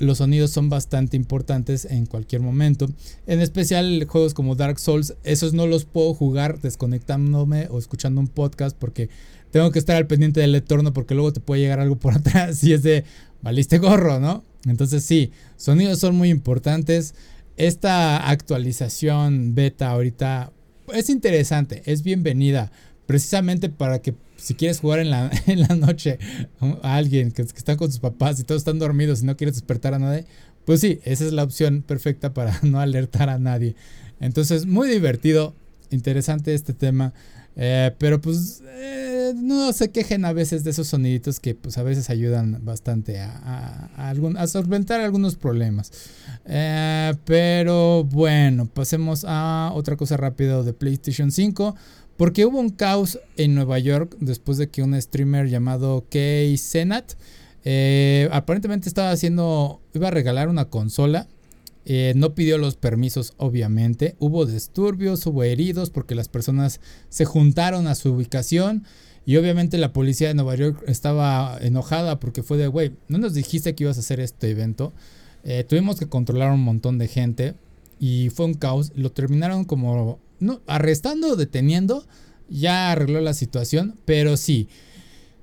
los sonidos son bastante importantes en cualquier momento. En especial juegos como Dark Souls, esos no los puedo jugar desconectándome o escuchando un podcast porque tengo que estar al pendiente del entorno porque luego te puede llegar algo por atrás y es de valiste gorro, ¿no? Entonces sí, sonidos son muy importantes. Esta actualización beta ahorita es interesante, es bienvenida, precisamente para que si quieres jugar en la, en la noche a alguien que, está con sus papás y todos están dormidos y no quieres despertar a nadie, pues sí, esa es la opción perfecta para no alertar a nadie. Entonces, muy divertido, interesante este tema. Eh, pero pues eh, no se quejen a veces de esos soniditos que pues a veces ayudan bastante a, a, solventar algunos problemas. Eh, pero bueno, pasemos a otra cosa rápido de PlayStation 5. Porque hubo un caos en Nueva York después de que un streamer llamado Kay Senat Eh, aparentemente estaba haciendo, iba a regalar una consola. Eh, no pidió los permisos, obviamente. Hubo disturbios, hubo heridos porque las personas se juntaron a su ubicación. Y obviamente la policía de Nueva York estaba enojada porque fue de, güey, no nos dijiste que ibas a hacer este evento. Eh, tuvimos que controlar un montón de gente y fue un caos. Lo terminaron como, no, arrestando, deteniendo. Ya arregló la situación, pero sí.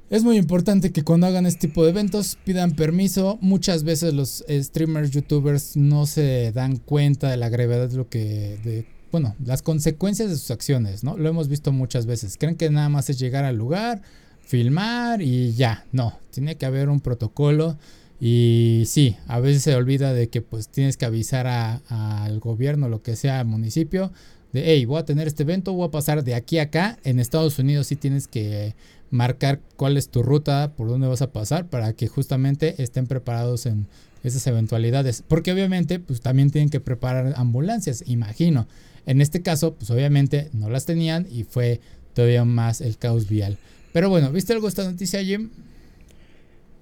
Es muy importante que cuando hagan este tipo de eventos pidan permiso. Muchas veces los streamers, youtubers no se dan cuenta de la gravedad de lo que, de bueno, las consecuencias de sus acciones, ¿no? Lo hemos visto muchas veces. Creen que nada más es llegar al lugar, filmar y ya. No, tiene que haber un protocolo. Y sí, a veces se olvida de que pues tienes que avisar al gobierno, lo que sea, al municipio, de, hey, voy a tener este evento, voy a pasar de aquí a acá. En Estados Unidos sí tienes que marcar cuál es tu ruta, por dónde vas a pasar, para que justamente estén preparados en esas eventualidades. Porque obviamente pues también tienen que preparar ambulancias, imagino. En este caso, pues obviamente no las tenían y fue todavía más el caos vial. Pero bueno, ¿viste algo esta noticia, Jim?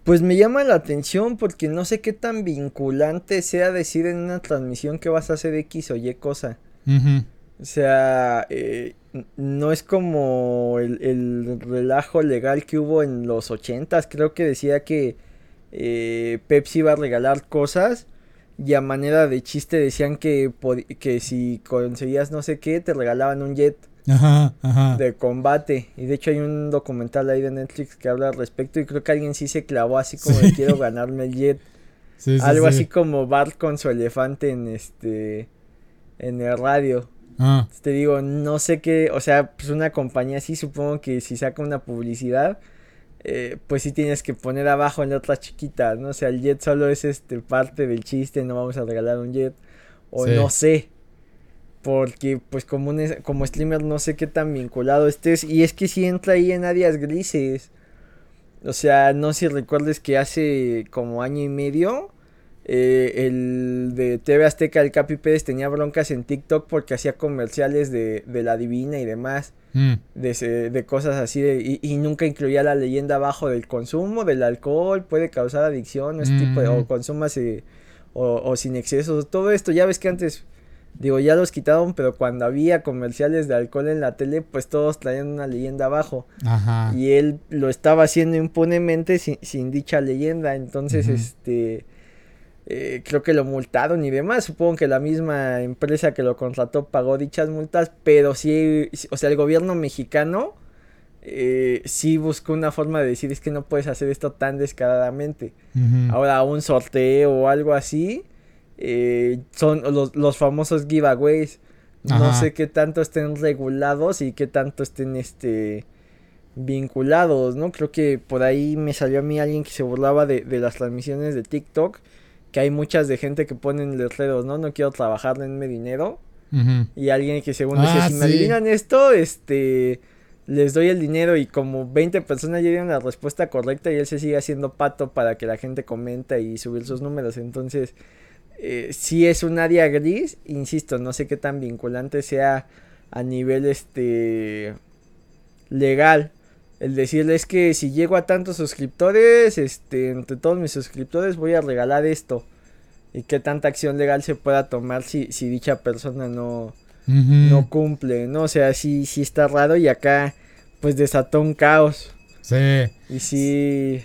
Pues me llama la atención porque no sé qué tan vinculante sea decir en una transmisión que vas a hacer X o Y cosa. O sea, eh, no es como el, relajo legal que hubo en los ochentas. Creo que decía que eh, Pepsi iba a regalar cosas y a manera de chiste decían que, que si conseguías no sé qué, te regalaban un jet de combate. Y de hecho hay un documental ahí de Netflix que habla al respecto y creo que alguien sí se clavó así como de quiero ganarme el jet. Algo así como Bart con su elefante en este en el radio. Ah. Te digo, no sé qué, o sea, pues una compañía así supongo que si saca una publicidad eh, pues sí tienes que poner abajo en otras chiquitas, ¿no? O sea, el jet solo es este parte del chiste, no vamos a regalar un jet. O no sé. Porque pues como, un, como streamer no sé qué tan vinculado estés. Y es que si entra ahí en áreas grises. O sea, no sé si recuerdes que hace como año y medio eh, el de TV Azteca, el Capi Pérez, tenía broncas en TikTok porque hacía comerciales de, de la Divina y demás. Mm. De, de, cosas así. De, y, nunca incluía la leyenda abajo del consumo del alcohol, puede causar adicción, ese tipo de, o mm. consumas o, o, sin excesos. Todo esto, ya ves que antes, digo, ya los quitaron, pero cuando había comerciales de alcohol en la tele, pues todos traían una leyenda abajo. Y él lo estaba haciendo impunemente sin, sin dicha leyenda. Entonces, este eh, creo que lo multaron y demás. Supongo que la misma empresa que lo contrató pagó dichas multas, pero sí, o sea, el gobierno mexicano eh, sí buscó una forma de decir es que no puedes hacer esto tan descaradamente. Ahora, un sorteo o algo así, eh, son los, los, famosos giveaways. No sé qué tanto estén regulados y qué tanto estén este vinculados, ¿no? Creo que por ahí me salió a mí alguien que se burlaba de, de las transmisiones de TikTok que hay muchas de gente que ponen letreros, ¿no? No quiero trabajar, denme dinero. Y alguien que según dice, ah, si me adivinan esto, este, les doy el dinero y como 20 personas ya dieron la respuesta correcta y él se sigue haciendo pato para que la gente comenta y subir sus números. Entonces, eh, si es un área gris, insisto, no sé qué tan vinculante sea a nivel, este, legal el decirles que si llego a tantos suscriptores, este, entre todos mis suscriptores voy a regalar esto. Y qué tanta acción legal se pueda tomar si, si dicha persona no, no cumple, ¿no? O sea, sí, sí está raro y acá pues desató un caos. Sí. Y sí,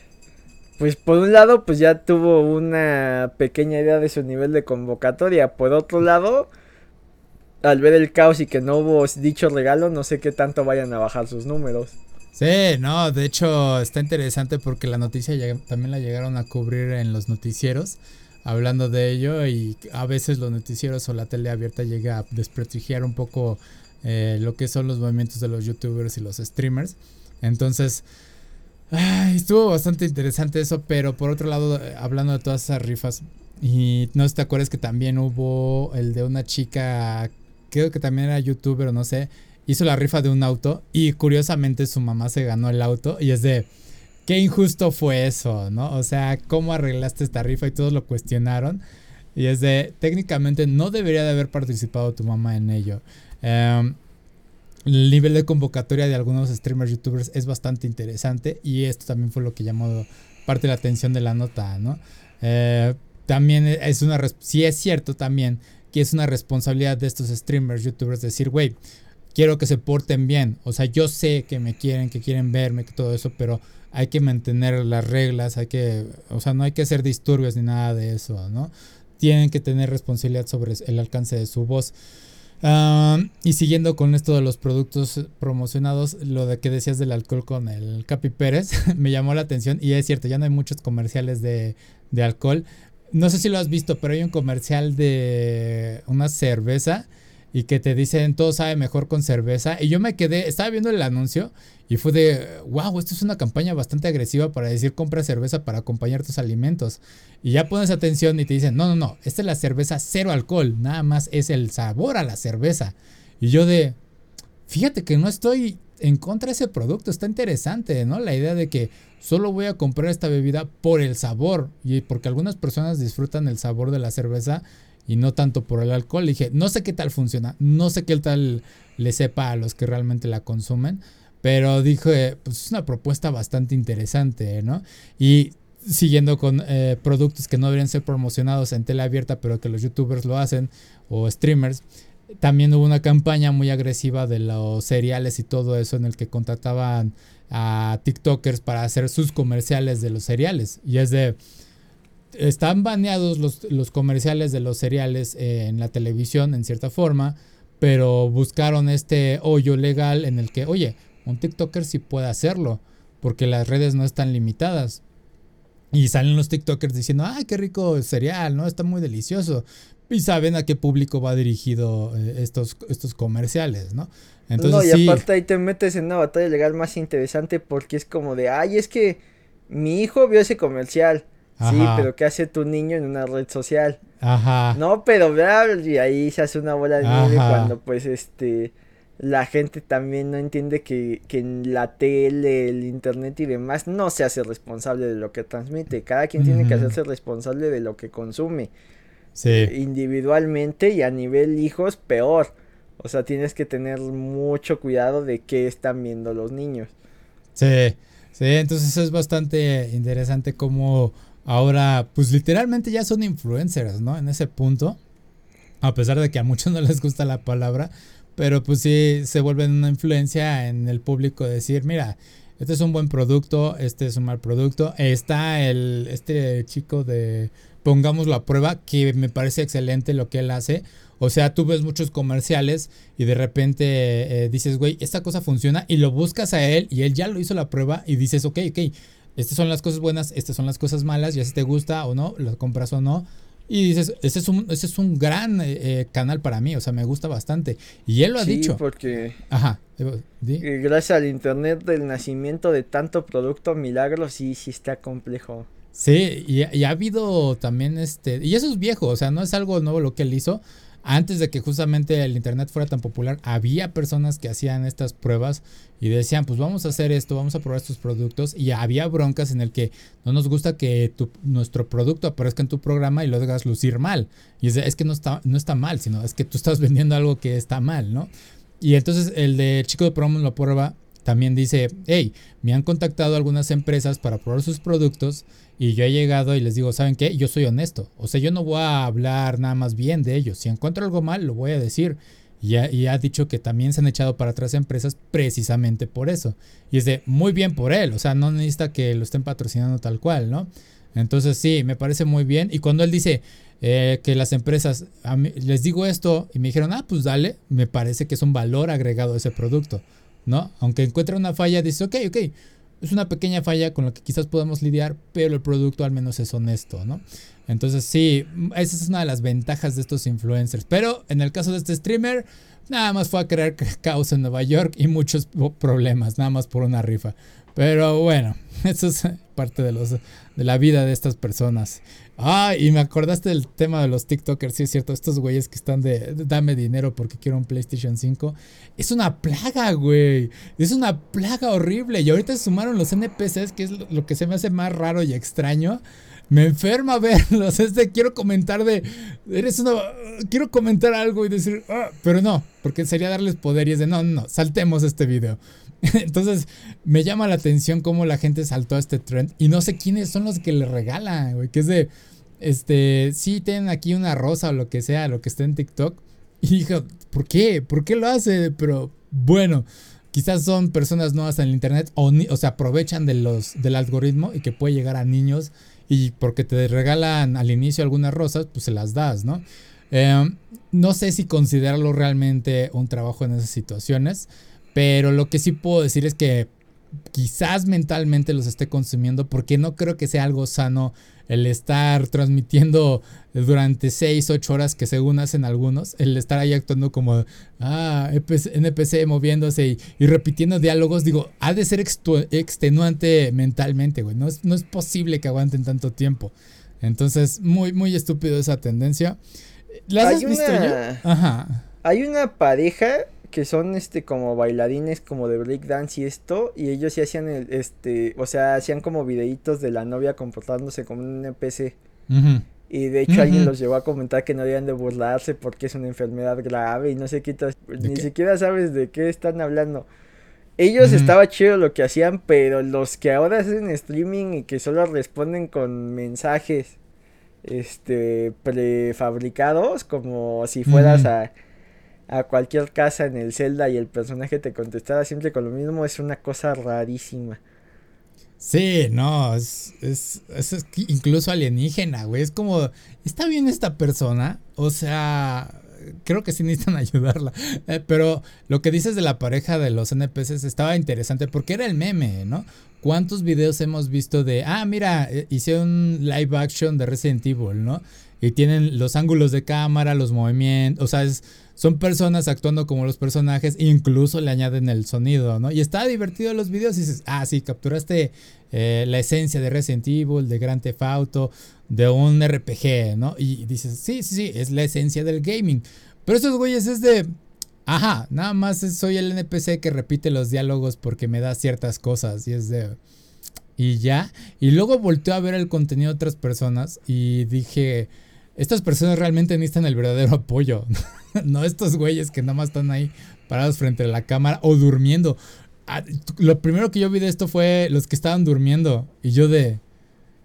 pues por un lado pues ya tuvo una pequeña idea de su nivel de convocatoria. Por otro lado, al ver el caos y que no hubo dicho regalo, no sé qué tanto vayan a bajar sus números. Sí, no, de hecho está interesante porque la noticia también la llegaron a cubrir en los noticieros, hablando de ello y a veces los noticieros o la tele abierta llega a desprestigiar un poco eh, lo que son los movimientos de los youtubers y los streamers. Entonces, estuvo bastante interesante eso, pero por otro lado, hablando de todas esas rifas, y no sé te acuerdas que también hubo el de una chica, creo que también era youtuber no sé, hizo la rifa de un auto y curiosamente su mamá se ganó el auto y es de, qué injusto fue eso, ¿no? O sea, ¿cómo arreglaste esta rifa? Y todos lo cuestionaron. Y es de, técnicamente no debería de haber participado tu mamá en ello. Em, el nivel de convocatoria de algunos streamers youtubers es bastante interesante y esto también fue lo que llamó parte de la atención de la nota, ¿no? Eh, también es una, sí es cierto también que es una responsabilidad de estos streamers, youtubers, decir, güey, quiero que se porten bien. O sea, yo sé que me quieren, que quieren verme, que todo eso, pero hay que mantener las reglas, hay que, o sea, no hay que hacer disturbios ni nada de eso, ¿no? Tienen que tener responsabilidad sobre el alcance de su voz. y siguiendo con esto de los productos promocionados, lo de que decías del alcohol con el Capi Pérez, me llamó la atención y es cierto, ya no hay muchos comerciales de, de alcohol. No sé si lo has visto, pero hay un comercial de una cerveza y que te dicen todo sabe mejor con cerveza. Y yo me quedé, estaba viendo el anuncio y fue de, wow, esto es una campaña bastante agresiva para decir compra cerveza para acompañar tus alimentos. Y ya pones atención y te dicen, no, no, no, esta es la cerveza cero alcohol, nada más es el sabor a la cerveza. Y yo de, fíjate que no estoy en contra de ese producto, está interesante, ¿no? La idea de que solo voy a comprar esta bebida por el sabor y porque algunas personas disfrutan el sabor de la cerveza y no tanto por el alcohol. dije, no sé qué tal funciona, no sé qué tal le sepa a los que realmente la consumen, pero dije, pues es una propuesta bastante interesante, ¿no? Y siguiendo con eh, productos que no deberían ser promocionados en tele abierta, pero que los youtubers lo hacen, o streamers, también hubo una campaña muy agresiva de los cereales y todo eso en el que contrataban a TikTokers para hacer sus comerciales de los cereales. Y es de, están baneados los, comerciales de los cereales eh, en la televisión en cierta forma, pero buscaron este hoyo legal en el que, oye, un TikToker sí puede hacerlo, porque las redes no están limitadas. Y salen los TikTokers diciendo, ay, qué rico cereal, ¿no? Está muy delicioso. Y saben a qué público va dirigido eh, estos, estos comerciales, ¿no? Entonces, no, y aparte ahí te metes en una batalla legal más interesante porque es como de, ay, es que mi hijo vio ese comercial Sí, pero ¿qué hace tu niño en una red social? Ajá. No, pero y ahí se hace una bola de nieve cuando pues este la gente también no entiende que, que en la tele, el internet y demás no se hace responsable de lo que transmite. Cada quien tiene que hacerse responsable de lo que consume. Sí. Individualmente y a nivel hijos, peor. O sea, tienes que tener mucho cuidado de qué están viendo los niños. Sí, sí, entonces es bastante interesante cómo Ahora, pues literalmente ya son influencers, ¿no? En ese punto. A pesar de que a muchos no les gusta la palabra. Pero pues sí se vuelven una influencia en el público decir, mira, este es un buen producto, este es un mal producto. Está el, este chico de Pongámoslo a prueba, que me parece excelente lo que él hace. O sea, tú ves muchos comerciales y de repente eh, dices, güey, esta cosa funciona y lo buscas a él y él ya lo hizo la prueba y dices, ok, ok, estas son las cosas buenas, estas son las cosas malas, ya si te gusta o no, lo compras o no. Y dices, ese es un, ese es un gran eh, eh, canal para mí, o sea, me gusta bastante. Y él lo ha dicho. porque... Ajá. Gracias al internet del nacimiento de tanto producto milagro, sí, sí está complejo. Sí, y, y, ha habido también este, y eso es viejo, o sea, no es algo nuevo lo que él hizo, antes de que justamente el internet fuera tan popular, había personas que hacían estas pruebas y decían, pues vamos a hacer esto, vamos a probar estos productos y había broncas en el que no nos gusta que tu, nuestro producto aparezca en tu programa y lo hagas lucir mal. Y es, que no está, no está mal, sino es que tú estás vendiendo algo que está mal, ¿no? Y entonces el de Chico de Promo lo prueba también dice, hey, me han contactado algunas empresas para probar sus productos y yo he llegado y les digo, ¿saben qué? Yo soy honesto. O sea, yo no voy a hablar nada más bien de ellos. Si encuentro algo mal, lo voy a decir. Y ha, dicho que también se han echado para atrás empresas precisamente por eso. Y es de muy bien por él. O sea, no necesita que lo estén patrocinando tal cual, ¿no? Entonces sí, me parece muy bien. Y cuando él dice eh, que las empresas, les digo esto y me dijeron, ah, pues dale, me parece que es un valor agregado a ese producto. ¿No? Aunque encuentre una falla, dice, ok, ok, es una pequeña falla con la que quizás podamos lidiar, pero el producto al menos es honesto, ¿no? Entonces sí, esa es una de las ventajas de estos influencers. Pero en el caso de este streamer, nada más fue a crear caos en Nueva York y muchos problemas, nada más por una rifa. Pero bueno, eso es parte de, los, de la vida de estas personas. Ah, y me acordaste del tema de los TikTokers, sí es cierto, estos güeyes que están de, dame dinero porque quiero un PlayStation 5. Es una plaga, güey. Es una plaga horrible. Y ahorita sumaron los NPCs, que es lo que se me hace más raro y extraño. Me enferma verlos. Es de quiero comentar de. Eres una. Quiero comentar algo y decir. Ah", pero no, porque sería darles poder y es de no, no, no, saltemos este video. Entonces, me llama la atención cómo la gente saltó a este trend. Y no sé quiénes son los que le regalan, güey. Que es de, este, sí, tienen aquí una rosa o lo que sea, lo que esté en TikTok. Y dije, ¿por qué? ¿Por qué lo hace? Pero bueno, quizás son personas nuevas en el internet o, o se aprovechan de los, del algoritmo y que puede llegar a niños y porque te regalan al inicio algunas rosas, pues se las das, ¿no? Em, no sé si considerarlo realmente un trabajo en esas situaciones, pero lo que sí puedo decir es que quizás mentalmente los esté consumiendo porque no creo que sea algo sano el estar transmitiendo durante 6, 8 horas que según hacen algunos, el estar ahí actuando como ah, NPC moviéndose y, repitiendo diálogos, digo, ha de ser extenuante mentalmente, güey, no es, no es posible que aguanten tanto tiempo. Entonces, muy, muy estúpido esa tendencia. ¿Las has visto Ajá. Hay una pareja que son este como bailarines como de breakdance y esto y ellos sí hacían el, este o sea hacían como videitos de la novia comportándose como un NPC y de hecho alguien los llevó a comentar que no debían de burlarse porque es una enfermedad grave y no sé qué ni siquiera sabes de qué están hablando. Ellos estaba chido lo que hacían pero los que ahora hacen streaming y que solo responden con mensajes este prefabricados como si fueras a a cualquier casa en el Zelda y el personaje te contestara siempre con lo mismo es una cosa rarísima. Sí, no, es, es, es, incluso alienígena, güey. Es como, ¿está bien esta persona? O sea, creo que sí necesitan ayudarla. Eh, pero lo que dices de la pareja de los NPCs estaba interesante porque era el meme, ¿no? ¿Cuántos videos hemos visto de, ah, mira, eh, hice un live action de Resident Evil, ¿no? Y tienen los ángulos de cámara, los movimientos, o sea, es son personas actuando como los personajes, incluso le añaden el sonido, ¿no? Y está divertido los videos y dices, ah, sí, capturaste eh, la esencia de Resident Evil, de Grand Theft Auto, de un RPG, ¿no? Y dices, sí, sí, sí, es la esencia del gaming. Pero esos güeyes es de, ajá, nada más soy el NPC que repite los diálogos porque me da ciertas cosas y es de... Y ya, y luego volteó a ver el contenido de otras personas y dije, estas personas realmente necesitan el verdadero apoyo. no estos güeyes que nada más están ahí parados frente a la cámara o durmiendo. Ah, lo primero que yo vi de esto fue los que estaban durmiendo. Y yo de,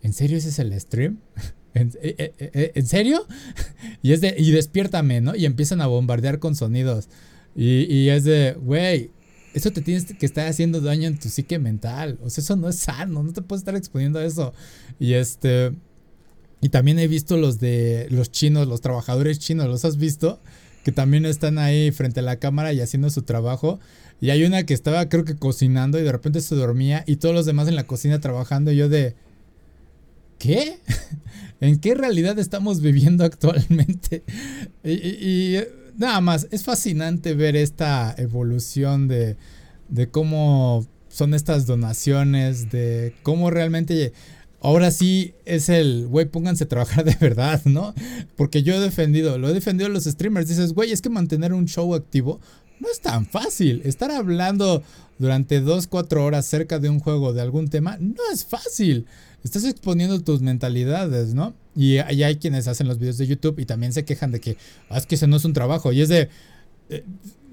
¿en serio ese es el stream? ¿En, eh, eh, eh, serio? y es de, y despiértame, ¿no? Y empiezan a bombardear con sonidos. Y, y es de, güey, eso te tienes que estar haciendo daño en tu psique mental. O sea, eso no es sano, no te puedes estar exponiendo a eso. Y este... Y también he visto los de los chinos, los trabajadores chinos, ¿los has visto? Que también están ahí frente a la cámara y haciendo su trabajo. Y hay una que estaba creo que cocinando y de repente se dormía y todos los demás en la cocina trabajando y yo de... ¿Qué? ¿En qué realidad estamos viviendo actualmente? y, y, nada más, es fascinante ver esta evolución de, de cómo son estas donaciones, de cómo realmente ahora sí es el, güey, pónganse a trabajar de verdad, ¿no? Porque yo he defendido, lo he defendido a los streamers. Dices, güey, es que mantener un show activo no es tan fácil. Estar hablando durante 2, 4 horas cerca de un juego, de algún tema, no es fácil. Estás exponiendo tus mentalidades, ¿no? Y, hay quienes hacen los videos de YouTube y también se quejan de que, ah, es que eso no es un trabajo. Y es de... Eh,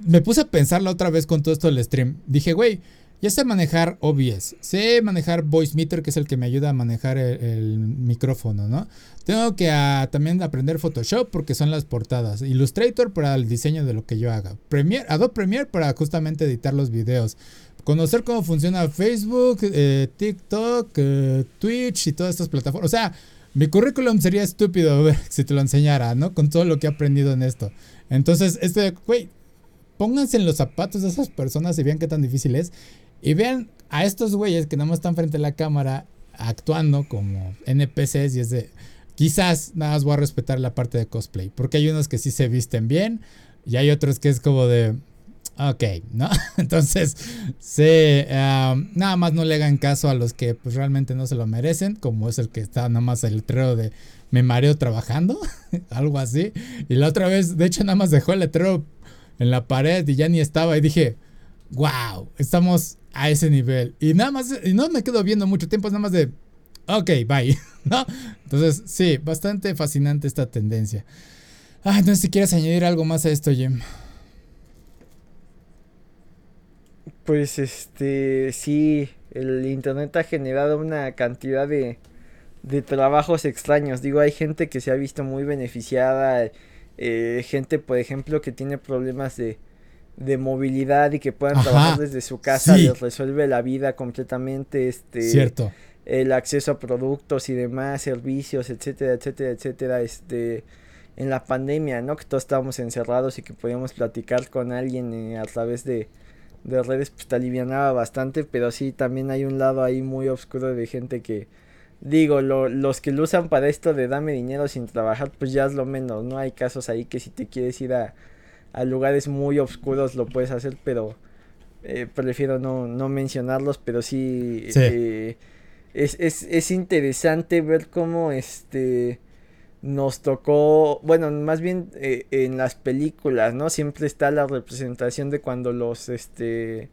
me puse a pensar la otra vez con todo esto del stream. Dije, güey, ya sé manejar OBS, sé manejar Voice Meter, que es el que me ayuda a manejar el, micrófono, ¿no? Tengo que ah, también aprender Photoshop porque son las portadas, Illustrator para el diseño de lo que yo haga, Premiere, Adobe Premiere para justamente editar los videos, conocer cómo funciona Facebook, eh, TikTok, eh, Twitch y todas estas plataformas. O sea, mi currículum sería estúpido si te lo enseñara, ¿no? Con todo lo que he aprendido en esto. Entonces, este, güey, pónganse en los zapatos de esas personas y vean qué tan difícil es. Y vean a estos güeyes que nada más están frente a la cámara actuando como NPCs y es de... Quizás nada más voy a respetar la parte de cosplay, porque hay unos que sí se visten bien y hay otros que es como de... Ok, ¿no? Entonces, se, nada más no le hagan caso a los que pues realmente no se lo merecen, como es el que está nada más el letrero de me mareo trabajando, algo así. Y la otra vez, de hecho, nada más dejó el letrero en la pared y ya ni estaba y dije, wow, estamos a ese nivel. Y nada más, y no me quedo viendo mucho tiempo, es nada más de, ok, bye. ¿No? Entonces, sí, bastante fascinante esta tendencia. Ah, entonces si quieres añadir algo más a esto, Jim. Pues este, sí, el internet ha generado una cantidad de, de trabajos extraños. Digo, hay gente que se ha visto muy beneficiada, eh, gente, por ejemplo, que tiene problemas de, de movilidad y que puedan trabajar desde su casa, les resuelve la vida completamente. Este, Cierto. El acceso a productos y demás, servicios, etcétera, etcétera, etcétera. Este, en la pandemia, ¿no? Que todos estábamos encerrados y que podíamos platicar con alguien eh, a través de, de redes, pues te alivianaba bastante, pero sí, también hay un lado ahí muy oscuro de gente que, digo, lo, los que lo usan para esto de dame dinero sin trabajar, pues ya es lo menos, ¿no? Hay casos ahí que si te quieres ir a, a lugares muy oscuros lo puedes hacer, pero eh, prefiero no, no mencionarlos, pero sí, eh, es, es, es interesante ver cómo este nos tocó, bueno, más bien eh, en las películas, ¿no? Siempre está la representación de cuando los, este,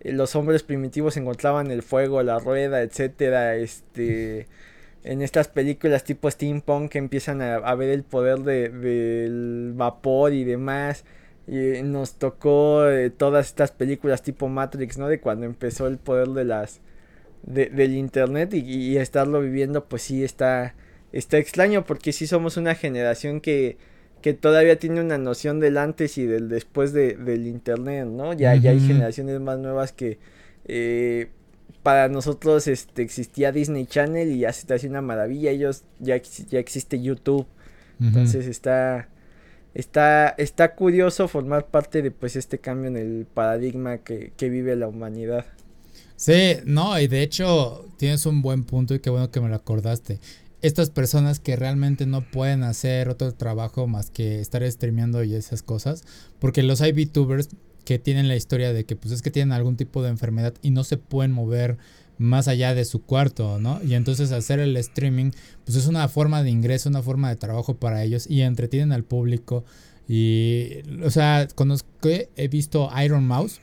los hombres primitivos encontraban el fuego, la rueda, etcétera, este, en estas películas tipo steampunk que empiezan a, ver el poder de, del vapor y demás. Y nos tocó eh, todas estas películas tipo Matrix, ¿no? De cuando empezó el poder de las, del internet y, y estarlo viviendo, pues sí está está extraño porque sí somos una generación que, que todavía tiene una noción del antes y del después de, del internet, ¿no? Ya, ya hay generaciones más nuevas que eh, para nosotros este, existía Disney Channel y ya se te hace una maravilla, ellos ya, ya existe YouTube. Entonces está está está curioso formar parte de pues este cambio en el paradigma que, que vive la humanidad. Sí, no, y de hecho tienes un buen punto y qué bueno que me lo acordaste estas personas que realmente no pueden hacer otro trabajo más que estar streameando y esas cosas, porque los hay VTubers que tienen la historia de que pues es que tienen algún tipo de enfermedad y no se pueden mover más allá de su cuarto, ¿no? Y entonces hacer el streaming pues es una forma de ingreso, una forma de trabajo para ellos y entretienen al público y o sea, conozco he visto Iron Mouse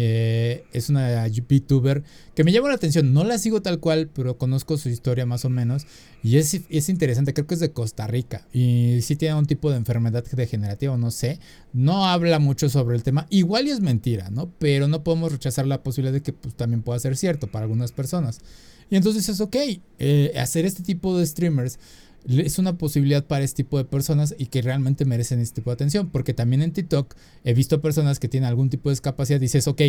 eh, es una VTuber que me llama la atención. No la sigo tal cual, pero conozco su historia más o menos. Y es, es interesante, creo que es de Costa Rica. Y sí tiene un tipo de enfermedad degenerativa, no sé. No habla mucho sobre el tema. Igual y es mentira, ¿no? Pero no podemos rechazar la posibilidad de que pues, también pueda ser cierto para algunas personas. Y entonces es ok. Eh, hacer este tipo de streamers es una posibilidad para este tipo de personas y que realmente merecen este tipo de atención. Porque también en TikTok he visto personas que tienen algún tipo de discapacidad dices, ok,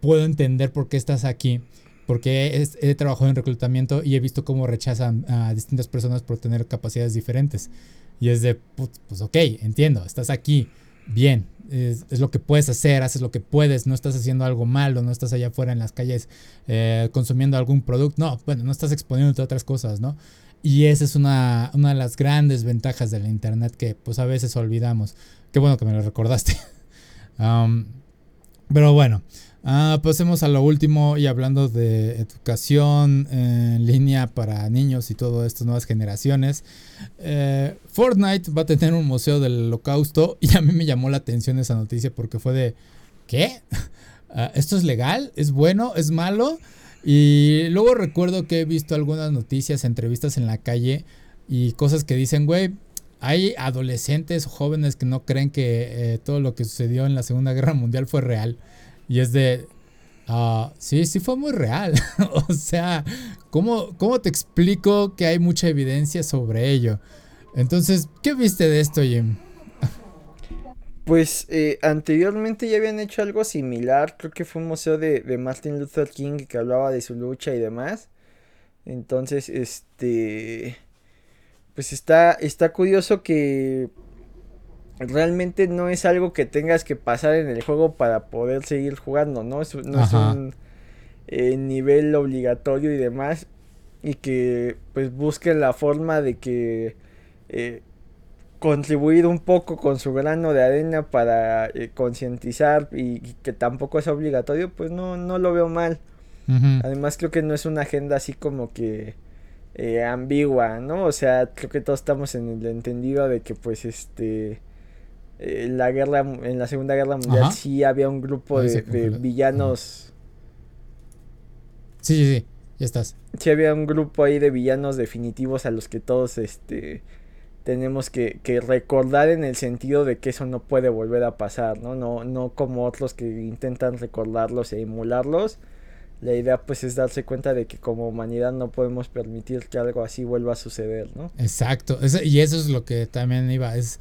puedo entender por qué estás aquí. Porque he, trabajado en reclutamiento y he visto cómo rechazan a distintas personas por tener capacidades diferentes. Y es de, pues, ok, entiendo, estás aquí, bien, es, lo que puedes hacer, haces lo que puedes, no estás haciendo algo malo, no estás allá afuera en las calles eh, consumiendo algún producto, no, bueno, no estás exponiéndote a otras cosas, ¿no? Y esa es una, una de las grandes ventajas del Internet que pues a veces olvidamos. Qué bueno que me lo recordaste. Pero bueno, uh, pasemos a lo último y hablando de educación en línea para niños y todo estas nuevas generaciones. Eh, Fortnite va a tener un museo del holocausto y a mí me llamó la atención esa noticia porque fue de, ¿qué? Uh, ¿Esto es legal? ¿Es bueno? ¿Es malo? Y luego recuerdo que he visto algunas noticias, entrevistas en la calle y cosas que dicen, güey, hay adolescentes jóvenes que no creen que eh, todo lo que sucedió en la Segunda Guerra Mundial fue real. Y es de, uh, sí, sí fue muy real. o sea, ¿cómo, ¿cómo te explico que hay mucha evidencia sobre ello? Entonces, ¿qué viste de esto, Jim? Pues eh, anteriormente ya habían hecho algo similar, creo que fue un museo de, Martin Luther King que hablaba de su lucha y demás. Entonces, este, pues está, está curioso que realmente no es algo que tengas que pasar en el juego para poder seguir jugando, ¿no? Es, no es un eh, nivel obligatorio y demás. Y que pues busquen la forma de que eh, contribuir un poco con su grano de arena para eh, concientizar y, que tampoco es obligatorio, pues no, no lo veo mal. Además creo que no es una agenda así como que eh, ambigua, ¿no? O sea, creo que todos estamos en el entendido de que pues este eh, la guerra en la Segunda Guerra Mundial sí había un grupo de, villanos. Sí, sí, sí, ya estás. Sí había un grupo ahí de villanos definitivos a los que todos este tenemos que, recordar en el sentido de que eso no puede volver a pasar, ¿no? No, no como otros que intentan recordarlos e emularlos. La idea pues es darse cuenta de que como humanidad no podemos permitir que algo así vuelva a suceder, ¿no? Exacto, y eso es lo que también iba, es,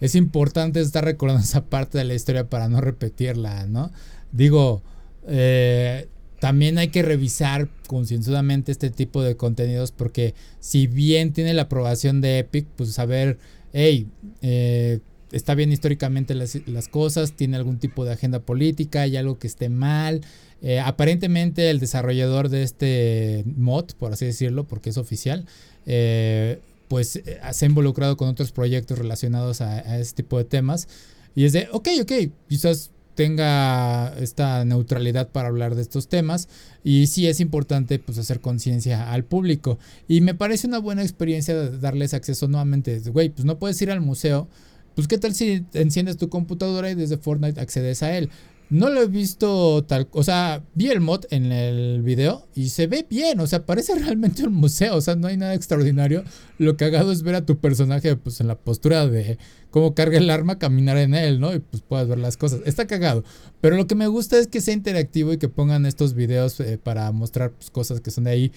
es importante estar recordando esa parte de la historia para no repetirla, ¿no? Digo, eh, también hay que revisar concienzudamente este tipo de contenidos porque si bien tiene la aprobación de Epic, pues saber, hey, eh, está bien históricamente las, cosas, tiene algún tipo de agenda política, hay algo que esté mal. Eh, aparentemente el desarrollador de este mod, por así decirlo, porque es oficial, eh, pues se ha involucrado con otros proyectos relacionados a, a este tipo de temas. Y es de, ok, ok, quizás tenga esta neutralidad para hablar de estos temas y sí es importante pues hacer conciencia al público. Y me parece una buena experiencia darles acceso nuevamente güey pues no puedes ir al museo pues qué tal si enciendes tu computadora y desde Fortnite accedes a él no lo he visto tal, o sea, vi el mod en el video y se ve bien, o sea, parece realmente un museo, o sea, no hay nada extraordinario. Lo que cagado es ver a tu personaje pues en la postura de cómo carga el arma, caminar en él, ¿no? Y pues puedas ver las cosas. Está cagado. Pero lo que me gusta es que sea interactivo y que pongan estos videos eh, para mostrar pues, cosas que son de ahí.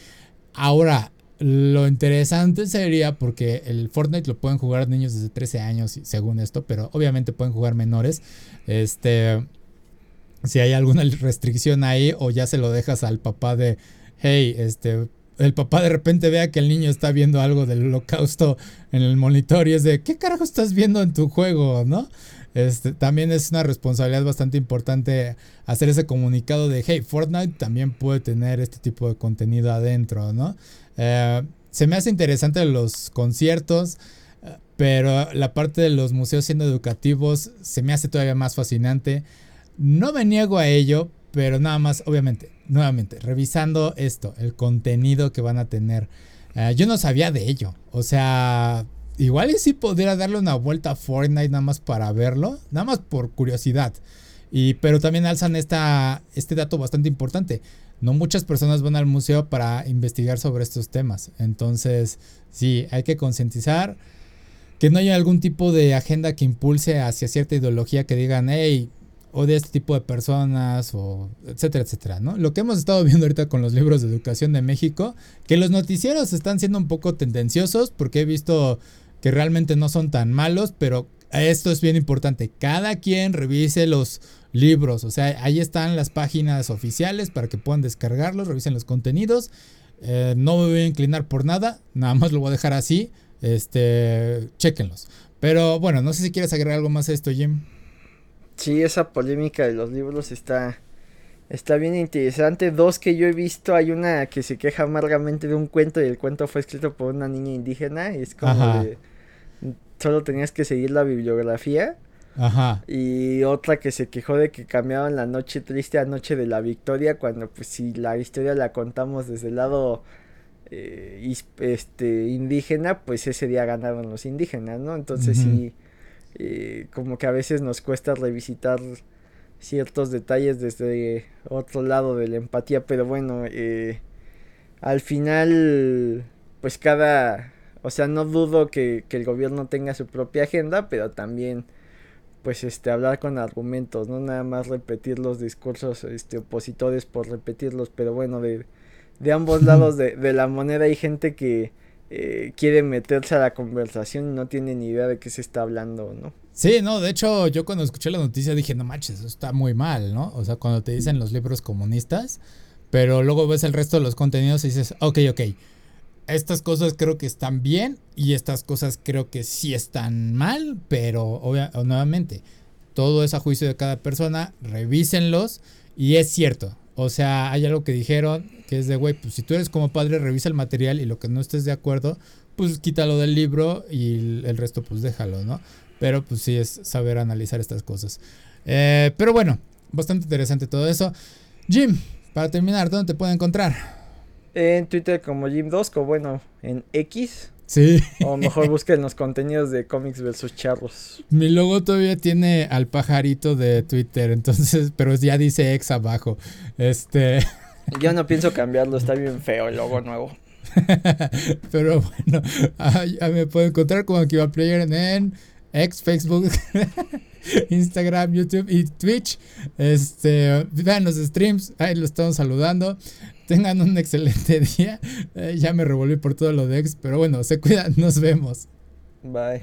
Ahora, lo interesante sería porque el Fortnite lo pueden jugar niños desde 13 años, según esto, pero obviamente pueden jugar menores. Este si hay alguna restricción ahí o ya se lo dejas al papá de, hey, este, el papá de repente vea que el niño está viendo algo del holocausto en el monitor y es de, ¿qué carajo estás viendo en tu juego? ¿No? Este, también es una responsabilidad bastante importante hacer ese comunicado de, hey, Fortnite también puede tener este tipo de contenido adentro, ¿no? Eh, se me hace interesante los conciertos, eh, pero la parte de los museos siendo educativos se me hace todavía más fascinante. No me niego a ello, pero nada más, obviamente, nuevamente, revisando esto, el contenido que van a tener. Eh, yo no sabía de ello. O sea, igual y sí podría darle una vuelta a Fortnite nada más para verlo, nada más por curiosidad. Y, pero también alzan esta, este dato bastante importante. No muchas personas van al museo para investigar sobre estos temas. Entonces, sí, hay que concientizar que no haya algún tipo de agenda que impulse hacia cierta ideología que digan, hey, o de este tipo de personas, o etcétera, etcétera, ¿no? Lo que hemos estado viendo ahorita con los libros de educación de México, que los noticieros están siendo un poco tendenciosos, porque he visto que realmente no son tan malos, pero esto es bien importante, cada quien revise los libros, o sea, ahí están las páginas oficiales para que puedan descargarlos, revisen los contenidos, eh, no me voy a inclinar por nada, nada más lo voy a dejar así, este, chequenlos. Pero bueno, no sé si quieres agregar algo más a esto, Jim. Sí, esa polémica de los libros está, está bien interesante. Dos que yo he visto, hay una que se queja amargamente de un cuento y el cuento fue escrito por una niña indígena y es como de, solo tenías que seguir la bibliografía. Ajá. Y otra que se quejó de que cambiaban la noche triste a noche de la victoria cuando pues si la historia la contamos desde el lado eh, este indígena pues ese día ganaron los indígenas, ¿no? Entonces sí eh, como que a veces nos cuesta revisitar ciertos detalles desde otro lado de la empatía, pero bueno, eh, al final, pues cada, o sea, no dudo que, que, el gobierno tenga su propia agenda, pero también, pues, este, hablar con argumentos, no nada más repetir los discursos, este, opositores por repetirlos, pero bueno, de, de ambos lados de, de la moneda hay gente que eh, quiere meterse a la conversación y no tiene ni idea de qué se está hablando, ¿no? Sí, no, de hecho yo cuando escuché la noticia dije, no manches, eso está muy mal, ¿no? O sea, cuando te dicen los libros comunistas, pero luego ves el resto de los contenidos y dices, ok, ok, estas cosas creo que están bien y estas cosas creo que sí están mal, pero nuevamente, todo es a juicio de cada persona, revísenlos y es cierto, o sea, hay algo que dijeron que es de, güey, pues si tú eres como padre, revisa el material y lo que no estés de acuerdo, pues quítalo del libro y el resto pues déjalo, ¿no? Pero pues sí es saber analizar estas cosas. Eh, pero bueno, bastante interesante todo eso. Jim, para terminar, ¿dónde te pueden encontrar? En Twitter como Jim Dosco, bueno, en X Sí. O mejor busquen los contenidos de cómics versus charros. Mi logo todavía tiene al pajarito de Twitter, entonces, pero ya dice ex abajo. Este. Yo no pienso cambiarlo, está bien feo el logo nuevo. Pero bueno, me pueden encontrar como Akiva Player en X, Facebook, Instagram, YouTube y Twitch. Este, vean los streams, ahí lo estamos saludando. Tengan un excelente día. Eh, ya me revolví por todo lo de X, pero bueno, se cuidan, nos vemos. Bye.